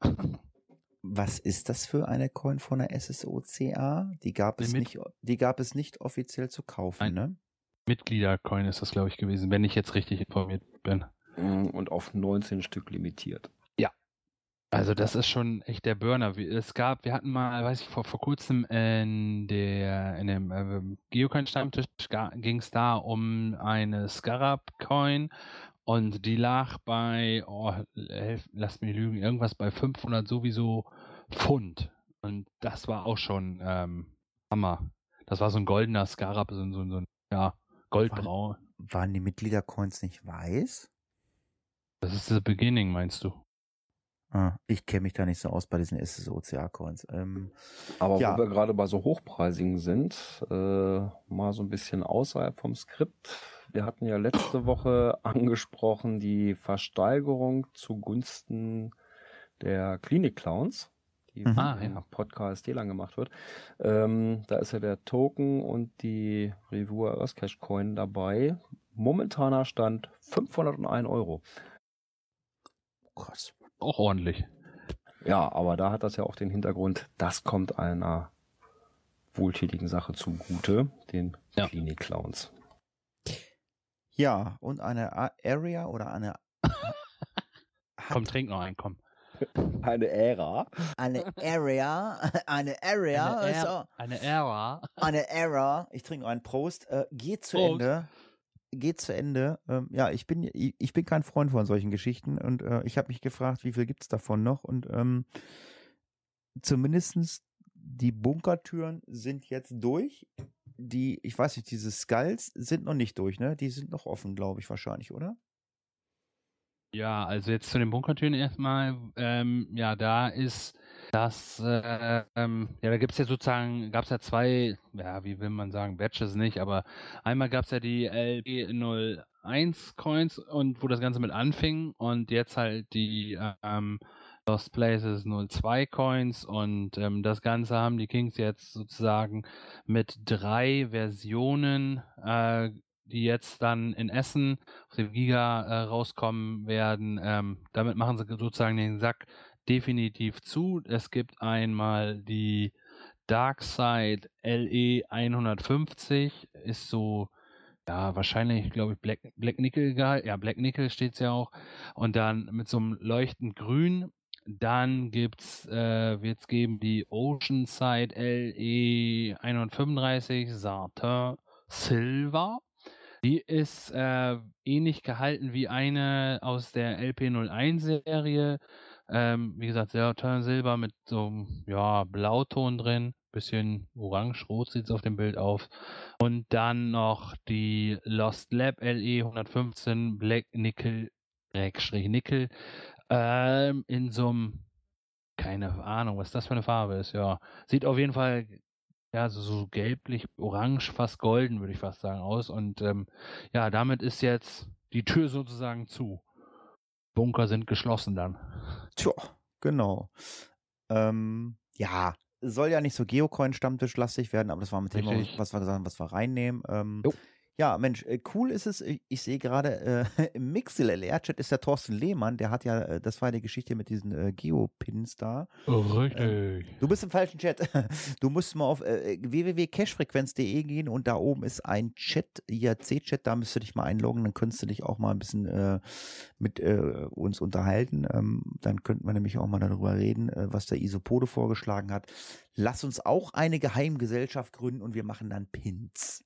Was ist das für eine Coin von der SSOCA? Die gab es nicht, die gab es nicht offiziell zu kaufen, Ein ne? Mitgliedercoin ist das, glaube ich, gewesen, wenn ich jetzt richtig informiert bin. Mm, und auf 19 Stück limitiert. Also das ist schon echt der Burner. Es gab, wir hatten mal, weiß ich, vor, vor kurzem in der in dem äh, Geocoin-Stammtisch ging es da um eine Scarab-Coin und die lag bei, oh, lasst mich lügen, irgendwas bei 500 sowieso Pfund. Und das war auch schon ähm, Hammer. Das war so ein goldener Scarab, so, so, so ein, ja, goldbraun. Waren, waren die Mitgliedercoins nicht weiß? Das ist the beginning, meinst du? Ah, ich kenne mich da nicht so aus bei diesen SSOCA-Coins. Ähm, Aber ja. wo wir gerade bei so hochpreisigen sind, äh, mal so ein bisschen außerhalb vom Skript. Wir hatten ja letzte [coughs] Woche angesprochen die Versteigerung zugunsten der Klinik-Clowns, die mhm. ah, ja. Podcast lang gemacht wird. Ähm, da ist ja der Token und die Revua Earthcash Coin dabei. Momentaner Stand 501 Euro. Krass auch ordentlich. Ja, aber da hat das ja auch den Hintergrund, das kommt einer wohltätigen Sache zugute, den ja. Klinik-Clowns. Ja, und eine Area oder eine. [laughs] komm, trink noch einen, komm. Eine Ära. Eine Area. Eine Area. Eine, er eine Ära. Eine Ära. Ich trinke noch einen Prost. Äh, geht zu Prost. Ende geht zu Ende. Ähm, ja, ich bin, ich, ich, bin kein Freund von solchen Geschichten und äh, ich habe mich gefragt, wie viel gibt's davon noch? Und ähm, zumindestens die Bunkertüren sind jetzt durch. Die, ich weiß nicht, diese Skulls sind noch nicht durch, ne? Die sind noch offen, glaube ich, wahrscheinlich, oder? Ja, also jetzt zu den Bunkertüren erstmal. Ähm, ja, da ist das, äh, ähm, ja, da gibt es ja sozusagen, gab es ja zwei, ja, wie will man sagen, Batches nicht, aber einmal gab es ja die LB01 Coins und wo das Ganze mit anfing und jetzt halt die ähm, Lost Places 02 Coins und ähm, das Ganze haben die Kings jetzt sozusagen mit drei Versionen, äh, die jetzt dann in Essen auf dem Giga äh, rauskommen werden. Ähm, damit machen sie sozusagen den Sack definitiv zu. Es gibt einmal die Darkside LE 150, ist so, ja, wahrscheinlich, glaube ich, Black, Black Nickel, ja, Black Nickel steht's ja auch. Und dann mit so einem leuchtend grün. Dann gibt's, äh, wird's geben die Oceanside LE 135 Satin Silver. Die ist äh, ähnlich gehalten wie eine aus der LP01-Serie. Ähm, wie gesagt, sehr teuer Silber mit so einem ja, Blauton drin. Bisschen orange-rot sieht es auf dem Bild auf. Und dann noch die Lost Lab LE 115 Black Nickel, Nickel, ähm, in so einem keine Ahnung, was das für eine Farbe ist. Ja, sieht auf jeden Fall ja so, so gelblich, orange, fast golden, würde ich fast sagen, aus. Und ähm, ja, damit ist jetzt die Tür sozusagen zu. Bunker sind geschlossen dann. Tja, genau. Ähm, ja, soll ja nicht so Geocoin-Stammtisch-lastig werden, aber das war mit dem, was wir gesagt haben, was wir reinnehmen. Ähm, ja, Mensch, äh, cool ist es. Ich, sehe gerade äh, [laughs] im Mixel-LR-Chat ist der Thorsten Lehmann, der hat ja, äh, das war die Geschichte mit diesen äh, Geopins da. Oh, richtig. Ähm, du bist im falschen Chat. [laughs] Du musst mal auf äh, www.cashfrequenz.de gehen und da oben ist ein Chat, IRC-Chat, da müsst du dich mal einloggen, dann könntest du dich auch mal ein bisschen äh, mit äh, uns unterhalten. Ähm, dann könnten wir nämlich auch mal darüber reden, äh, was der Isopode vorgeschlagen hat. Lass uns auch eine Geheimgesellschaft gründen und wir machen dann Pins.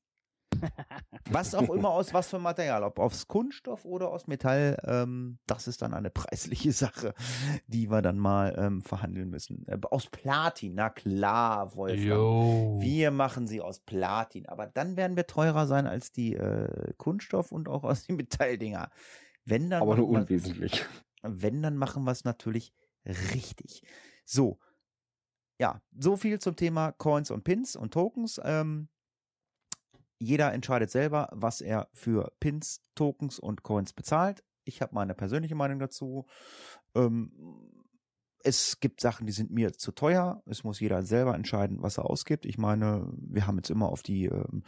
[laughs] was auch immer aus was für Material, ob aus Kunststoff oder aus Metall, ähm, das ist dann eine preisliche [laughs] Sache, die wir dann mal ähm, verhandeln müssen. Äh, aus Platin, na klar, Wolfgang. Yo. Wir machen sie aus Platin, aber dann werden wir teurer sein als die äh, Kunststoff und auch aus den Metalldinger. Wenn dann aber nur unwesentlich. Wenn, dann machen wir es natürlich richtig. So. Ja, so viel zum Thema Coins und Pins und Tokens. Ähm, jeder entscheidet selber, was er für Pins, Tokens und Coins bezahlt. Ich habe meine persönliche Meinung dazu. Ähm, es gibt Sachen, die sind mir zu teuer. Es muss jeder selber entscheiden, was er ausgibt. Ich meine, wir haben jetzt immer auf die ähm,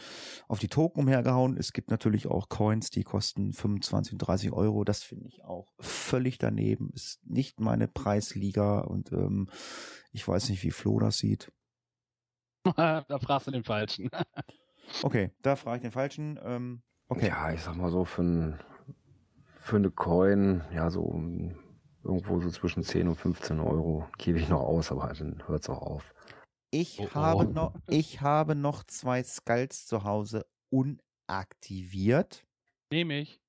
auf die Token umhergehauen. Es gibt natürlich auch Coins, die kosten 25 und 30 Euro. Das finde ich auch völlig daneben. Ist nicht meine Preisliga und ähm, ich weiß nicht, wie Flo das sieht. [laughs] da fragst du den Falschen. [laughs] Okay, da frage ich den falschen. Ähm, okay. Ja, ich sag mal so, für, ein, für eine Coin, ja, so irgendwo so zwischen 10 und 15 Euro gebe ich noch aus, aber dann hört es auch auf. Ich oh, habe oh. noch, ich habe noch zwei Skulls zu Hause unaktiviert. Nehme ich.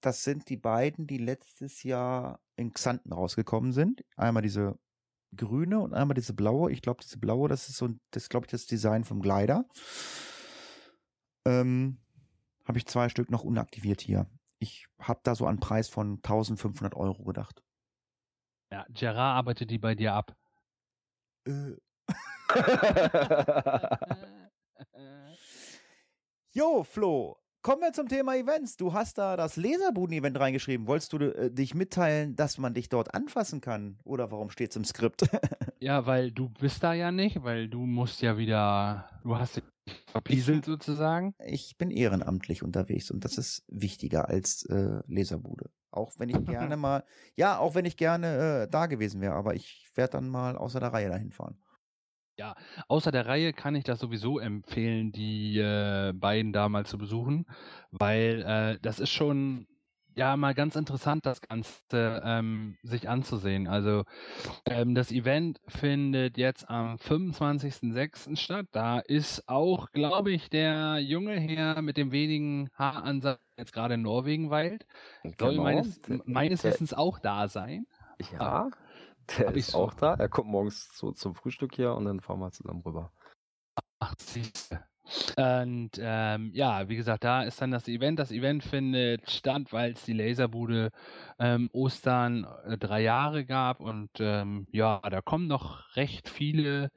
das sind die beiden, die letztes Jahr in Xanten rausgekommen sind. Einmal diese grüne und einmal diese blaue. Ich glaube, diese blaue, das ist so, das glaube ich das Design vom Glider. Ähm, habe ich zwei Stück noch unaktiviert hier. Ich habe da so einen Preis von 1500 Euro gedacht. Ja, Gerard arbeitet die bei dir ab. Äh. [laughs] jo, Flo, Kommen wir zum Thema Events. Du hast da das Leserbuden-Event reingeschrieben. Wolltest du äh, dich mitteilen, dass man dich dort anfassen kann? Oder warum steht es im Skript? [laughs] ja, weil du bist da ja nicht, weil du musst ja wieder, du hast dich verpieselt sozusagen. Ich bin ehrenamtlich unterwegs und das ist wichtiger als äh, Leserbude. Auch wenn ich gerne [laughs] mal, ja, auch wenn ich gerne äh, da gewesen wäre, aber ich werde dann mal außer der Reihe dahin fahren. Ja, außer der Reihe kann ich das sowieso empfehlen, die äh, beiden da mal zu besuchen, weil äh, das ist schon ja mal ganz interessant, das Ganze ähm, sich anzusehen. Also ähm, das Event findet jetzt am 25.06. statt. Da ist auch, glaube ich, der junge Herr mit dem wenigen Haaransatz jetzt gerade in Norwegen weilt. Soll genau. meines, meines Wissens auch da sein. Ja. Der Hab ist auch da. Er kommt morgens so zum Frühstück hier und dann fahren wir zusammen rüber. Ach, siehste. Und ähm, ja, wie gesagt, da ist dann das Event. Das Event findet statt, weil es die Laserbude ähm, Ostern äh, drei Jahre gab. Und ähm, ja, da kommen noch recht viele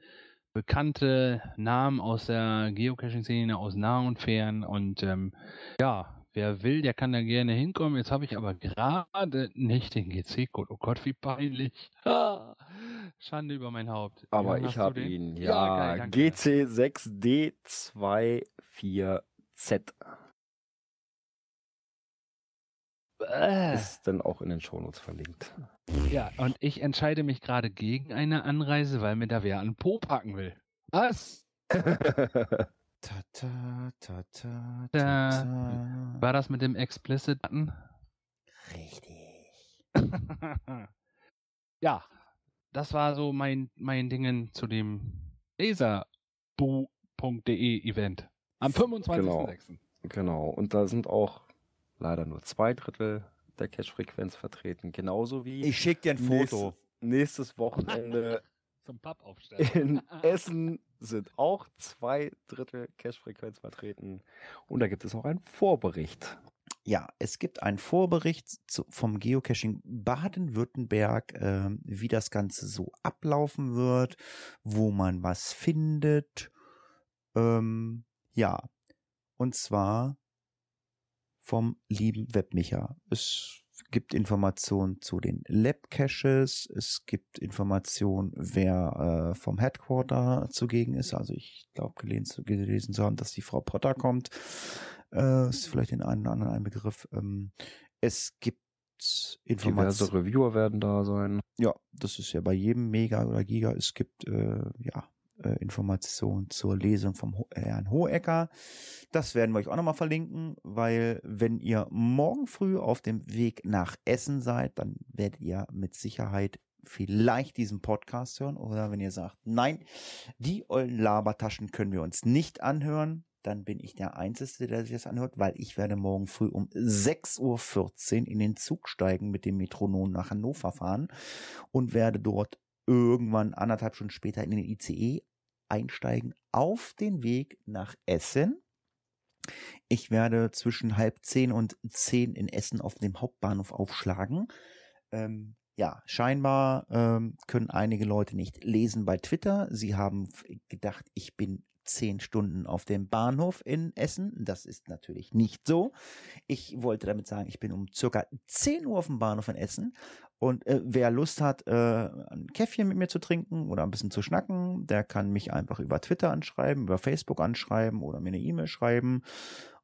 bekannte Namen aus der Geocaching-Szene, aus nah und fern. Und ähm, ja, Wer will, der kann da gerne hinkommen. Jetzt habe ich aber gerade nicht den GC-Code. Oh Gott, wie peinlich. [laughs] Schande über mein Haupt. Aber ja, ich habe ihn. Ja, ja GC6D24Z. Äh. Ist dann auch in den Shownotes verlinkt. Ja, und ich entscheide mich gerade gegen eine Anreise, weil mir da wer an Po packen will. Was? [laughs] Ta, ta, ta, ta, ta, War das mit dem Explicit-Button? Richtig. [laughs] ja, das war so mein, mein Dingen zu dem laserbu.de Event am 25.06. Genau, genau, und da sind auch leider nur zwei Drittel der Cache-Frequenz vertreten, genauso wie. Ich schicke dir ein Foto. Nächstes, nächstes Wochenende zum Pub aufstellen. [laughs] In [laughs] Essen sind auch zwei Drittel Cash-Frequenz vertreten. Und da gibt es noch einen Vorbericht. ja, es gibt einen Vorbericht zu, vom Geocaching Baden-Württemberg, äh, wie das Ganze so ablaufen wird, wo man was findet. Ähm, ja, und zwar vom lieben Webmicha. Es gibt Informationen zu den Lab-Caches, es gibt Informationen, wer äh, vom Headquarter zugegen ist. Also ich glaube gelesen, gelesen zu haben, dass die Frau Potter kommt. Äh, ist vielleicht in einem anderen ein Begriff. Ähm, es gibt Informationen. Diverse Reviewer werden da sein. Ja, das ist ja bei jedem Mega oder Giga. Es gibt äh, ja äh, Informationen zur Lesung vom Ho Herrn Hohecker. Das werden wir euch auch nochmal verlinken, weil wenn ihr morgen früh auf dem Weg nach Essen seid, dann werdet ihr mit Sicherheit vielleicht diesen Podcast hören oder wenn ihr sagt, nein, die ollen Labertaschen können wir uns nicht anhören, dann bin ich der Einzige, der sich das anhört, weil ich werde morgen früh um 6.14 Uhr in den Zug steigen mit dem Metronom nach Hannover fahren und werde dort irgendwann anderthalb Stunden später in den ICE einsteigen auf den Weg nach Essen. Ich werde zwischen halb zehn und zehn in Essen auf dem Hauptbahnhof aufschlagen. Ähm, ja, scheinbar ähm, können einige Leute nicht lesen bei Twitter. Sie haben gedacht, ich bin zehn Stunden auf dem Bahnhof in Essen. Das ist natürlich nicht so. Ich wollte damit sagen, ich bin um circa 10 Uhr auf dem Bahnhof in Essen. Und äh, wer Lust hat, äh, ein Käffchen mit mir zu trinken oder ein bisschen zu schnacken, der kann mich einfach über Twitter anschreiben, über Facebook anschreiben oder mir eine E-Mail schreiben.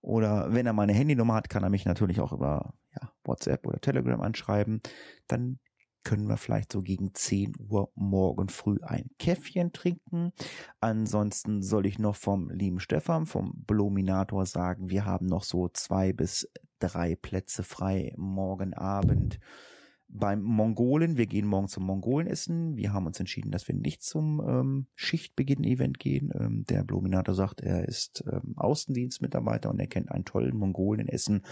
Oder wenn er meine Handynummer hat, kann er mich natürlich auch über ja, WhatsApp oder Telegram anschreiben. Dann können wir vielleicht so gegen 10 Uhr morgen früh ein Käffchen trinken. Ansonsten soll ich noch vom lieben Stefan, vom Blominator sagen, wir haben noch so zwei bis drei Plätze frei morgen Abend beim Mongolen. Wir gehen morgen zum Mongolen essen. Wir haben uns entschieden, dass wir nicht zum ähm, Schichtbeginn-Event gehen. Ähm, der Bluminator sagt, er ist ähm, Außendienstmitarbeiter und er kennt einen tollen Mongolen in Essen.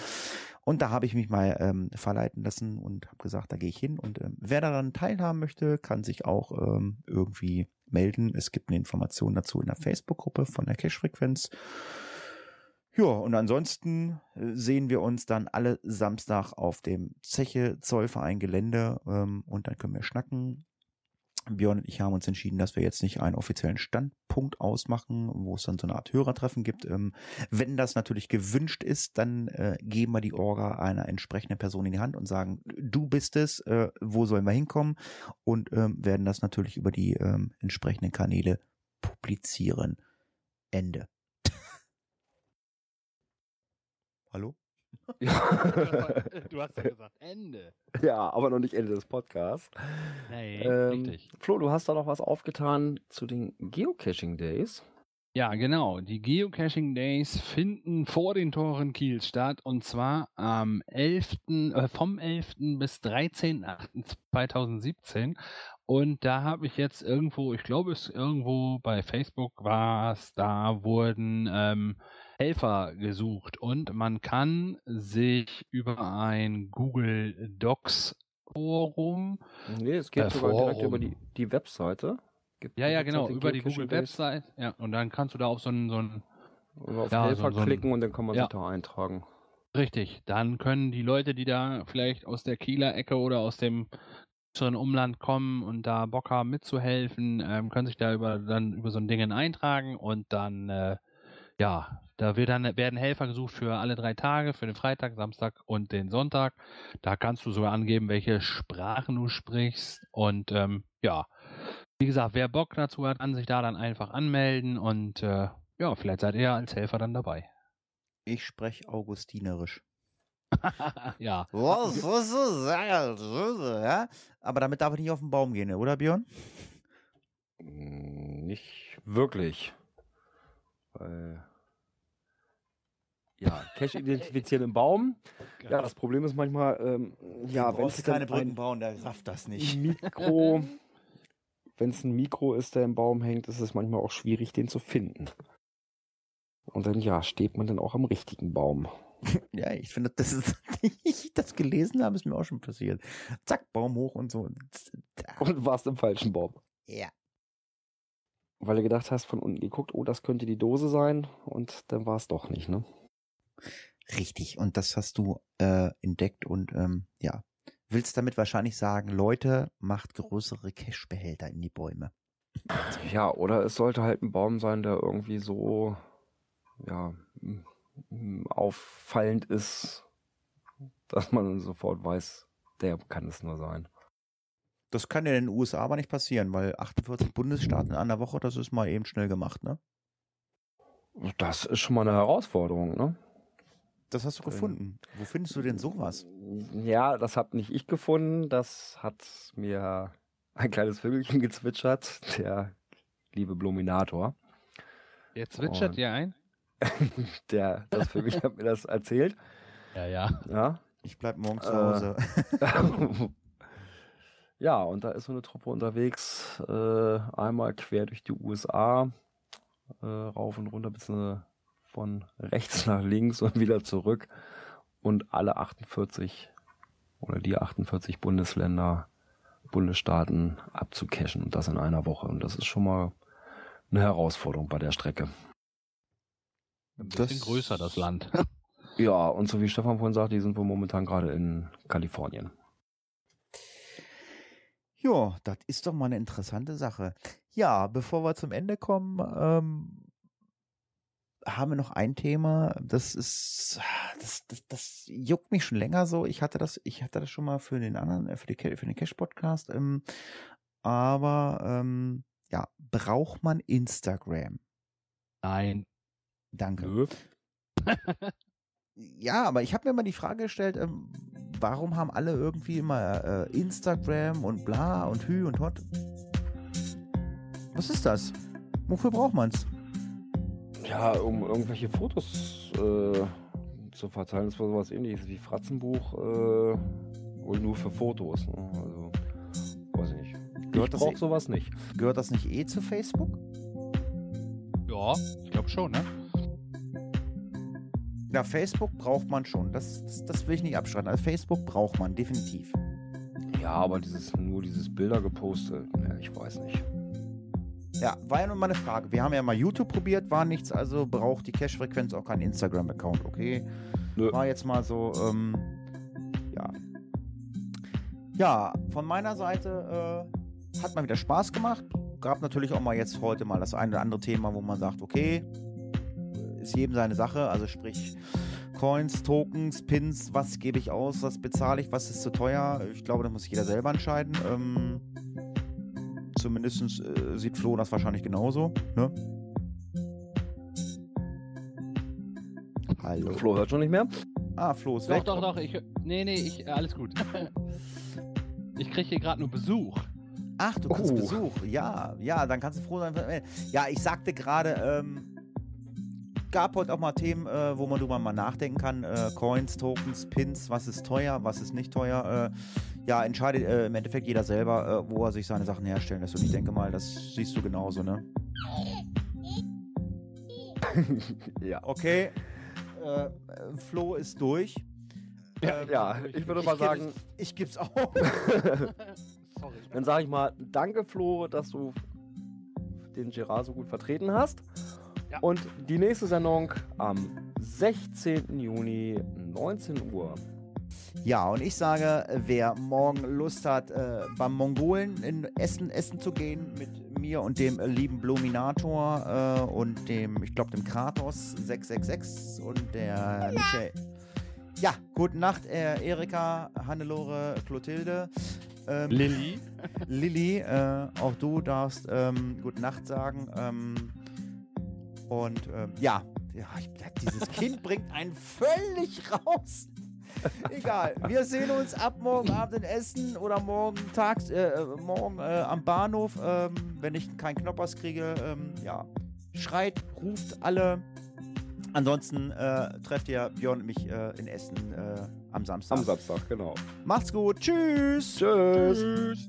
Und da habe ich mich mal ähm, verleiten lassen und habe gesagt, da gehe ich hin. Und ähm, wer daran teilhaben möchte, kann sich auch ähm, irgendwie melden. Es gibt eine Information dazu in der Facebook-Gruppe von der Cash-Frequenz. Ja, und ansonsten äh, sehen wir uns dann alle Samstag auf dem Zeche Zollverein Gelände ähm, und dann können wir schnacken. Björn und ich haben uns entschieden, dass wir jetzt nicht einen offiziellen Standpunkt ausmachen, wo es dann so eine Art Hörertreffen gibt. Ähm, wenn das natürlich gewünscht ist, dann äh, geben wir die Orga einer entsprechenden Person in die Hand und sagen, du bist es, äh, wo sollen wir hinkommen? Und ähm, werden das natürlich über die ähm, entsprechenden Kanäle publizieren. Ende. Hallo? [laughs] Ja. du hast ja gesagt Ende. Ja, aber noch nicht Ende des Podcasts. Nee, Ähm, richtig. Flo, du hast da noch was aufgetan zu den Geocaching Days. Ja, genau. Die Geocaching Days finden vor den Toren Kiel statt und zwar am 11., äh, vom 11. bis 13.08.2017. Und da habe ich jetzt irgendwo, ich glaube es irgendwo bei Facebook war es, da wurden ähm, Helfer gesucht und man kann sich über ein Google Docs Forum Nee, es geht Äh, sogar direkt Forum. über die, die Webseite. Gibt Ja, ja, genau, Webseite über die Google Days. Website. Ja, und dann kannst du da auf so einen, so einen, Oder auf Ja, Helfer so- so ein- klicken und dann kann man Ja. sich da eintragen. richtig, dann können die Leute, die da vielleicht aus der Kieler Ecke oder aus dem größeren Umland kommen und da Bock haben mitzuhelfen, ähm, können sich da über, dann über so ein Ding eintragen und dann, äh, ja, da wird dann, werden Helfer gesucht für alle drei Tage, für den Freitag, Samstag und den Sonntag. Da kannst du sogar angeben, welche Sprachen du sprichst und, ähm, ja, wie gesagt, wer Bock dazu hat, kann sich da dann einfach anmelden und äh, ja, vielleicht seid ihr als Helfer dann dabei. Ich spreche augustinerisch. [laughs] ja, ja? Aber damit darf ich nicht auf den Baum gehen, oder Björn? Mm, Nicht wirklich. Weil, ja, Cache identifizieren im Baum. Ja, das Problem ist manchmal, ähm, ja, wenn es dann ein bauen, der rafft das Mikro, [laughs] wenn es ein Mikro ist, der im Baum hängt, ist es manchmal auch schwierig, den zu finden. Und dann, ja, steht man dann auch am richtigen Baum. [laughs] Ja, ich finde, das ist, [laughs] ich das gelesen habe, ist mir auch schon passiert. Zack, Baum hoch und so. Und warst im falschen Baum. Ja. Weil du gedacht hast, von unten geguckt, oh, das könnte die Dose sein. Und dann war es doch nicht, ne? Richtig. Und das hast du äh, entdeckt und ähm, ja, willst damit wahrscheinlich sagen, Leute, macht größere Cashbehälter in die Bäume. Ja, oder es sollte halt ein Baum sein, der irgendwie so ja auffallend ist, dass man sofort weiß, der kann es nur sein. Das kann ja in den USA aber nicht passieren, weil 48 Bundesstaaten in einer Woche, das ist mal eben schnell gemacht, ne? Das ist schon mal eine Herausforderung, ne? Das hast du gefunden. Wo findest du denn sowas? Ja, das habe nicht ich gefunden. Das hat mir ein kleines Vögelchen gezwitschert, der liebe Bluminator. Der zwitschert dir ein? [laughs] der, das Vögelchen hat mir das erzählt. Ja, ja. Ja. Ich bleib morgen zu Hause. Äh, [laughs] ja, und da ist so eine Truppe unterwegs, äh, einmal quer durch die USA, äh, rauf und runter, bis von rechts [laughs] nach links und wieder zurück und alle 48 oder die 48 Bundesländer, Bundesstaaten abzucachen und das in einer Woche. Und das ist schon mal eine Herausforderung bei der Strecke. Ein bisschen das, größer, das Land. [laughs] ja, und so wie Stefan vorhin sagt, die sind wir momentan gerade in Kalifornien. Ja, das ist doch mal eine interessante Sache. Ja, bevor wir zum Ende kommen, ähm, haben wir noch ein Thema, das ist, das, das, das juckt mich schon länger so. Ich hatte das, ich hatte das schon mal für den anderen, äh, für, die, für den Cash-Podcast, ähm, aber ähm, ja, braucht man Instagram? Nein. Danke. [laughs] ja, aber ich habe mir mal die Frage gestellt, ähm, warum haben alle irgendwie immer äh, Instagram und bla und hü und hot? Was ist das? Wofür braucht man's? Ja, um irgendwelche Fotos äh, zu verteilen. Das war sowas ähnliches wie Fratzenbuch, äh, wohl nur für Fotos. Ne? Also, weiß ich nicht. Gehört ich brauche sowas nicht. Gehört das nicht eh zu Facebook? Ja, ich glaube schon, ne? Ja, Facebook braucht man schon. Das, das, das will ich nicht abschreiten. Also Facebook braucht man definitiv. Ja, aber dieses nur dieses Bilder gepostet, ne, ich weiß nicht. Ja, war ja nun mal eine Frage. Wir haben ja mal YouTube probiert, war nichts, also braucht die Cache-Frequenz auch keinen Instagram-Account, okay? Nö. War jetzt mal so, ähm, ja. Ja, von meiner Seite äh, hat mal wieder Spaß gemacht. Gab natürlich auch mal jetzt heute mal das eine oder andere Thema, wo man sagt, okay, ist jedem seine Sache, also sprich Coins, Tokens, Pins, was gebe ich aus, was bezahle ich, was ist zu teuer. Ich glaube, da muss jeder selber entscheiden. Ähm, Zumindest äh, sieht Flo das wahrscheinlich genauso. Ne? Hallo. Flo hört schon nicht mehr? Ah, Flo ist doch, weg. Doch, doch, doch. Ich, nee, nee, ich, äh, alles gut. [laughs] ich kriege hier gerade nur Besuch. Ach, du kriegst oh. Besuch. Ja, ja, dann kannst du froh sein. Ja, ich sagte gerade, ähm, gab heute auch mal Themen, äh, wo man drüber mal nachdenken kann. Äh, Coins, Tokens, Pins, was ist teuer, was ist nicht teuer. Äh, ja, entscheidet äh, im Endeffekt jeder selber, äh, wo er sich seine Sachen herstellen lässt. Und ich denke mal, das siehst du genauso, ne? [laughs] ja. Okay. Äh, Flo ist durch. Ja, ja ich würde mal sagen. Ich, ich geb's auch. [laughs] Sorry. Dann sage ich mal, danke Flo, dass du den Gerard so gut vertreten hast. Ja. Und die nächste Sendung am 16. Juni, 19 Uhr. Ja, und ich sage, wer morgen Lust hat, äh, beim Mongolen in Essen essen zu gehen mit mir und dem lieben Bluminator äh, und dem, ich glaube, dem Kratos 666 und der Michael. Ja, gute Nacht, äh, Erika, Hannelore, Clotilde. Ähm, Lilly. Lilly, äh, auch du darfst ähm, gute Nacht sagen. Ähm, und ähm, ja, ja ich, dieses Kind [laughs] bringt einen völlig raus. [laughs] Egal, wir sehen uns ab morgen Abend in Essen oder morgen tags, äh, äh, morgen äh, am Bahnhof, ähm, wenn ich keinen Knoppers kriege. Ähm, ja, schreit, ruft alle. Ansonsten äh, trefft ihr Björn und mich äh, in Essen äh, am Samstag. Am Samstag, genau. Macht's gut. Tschüss. Tschüss. Tschüss.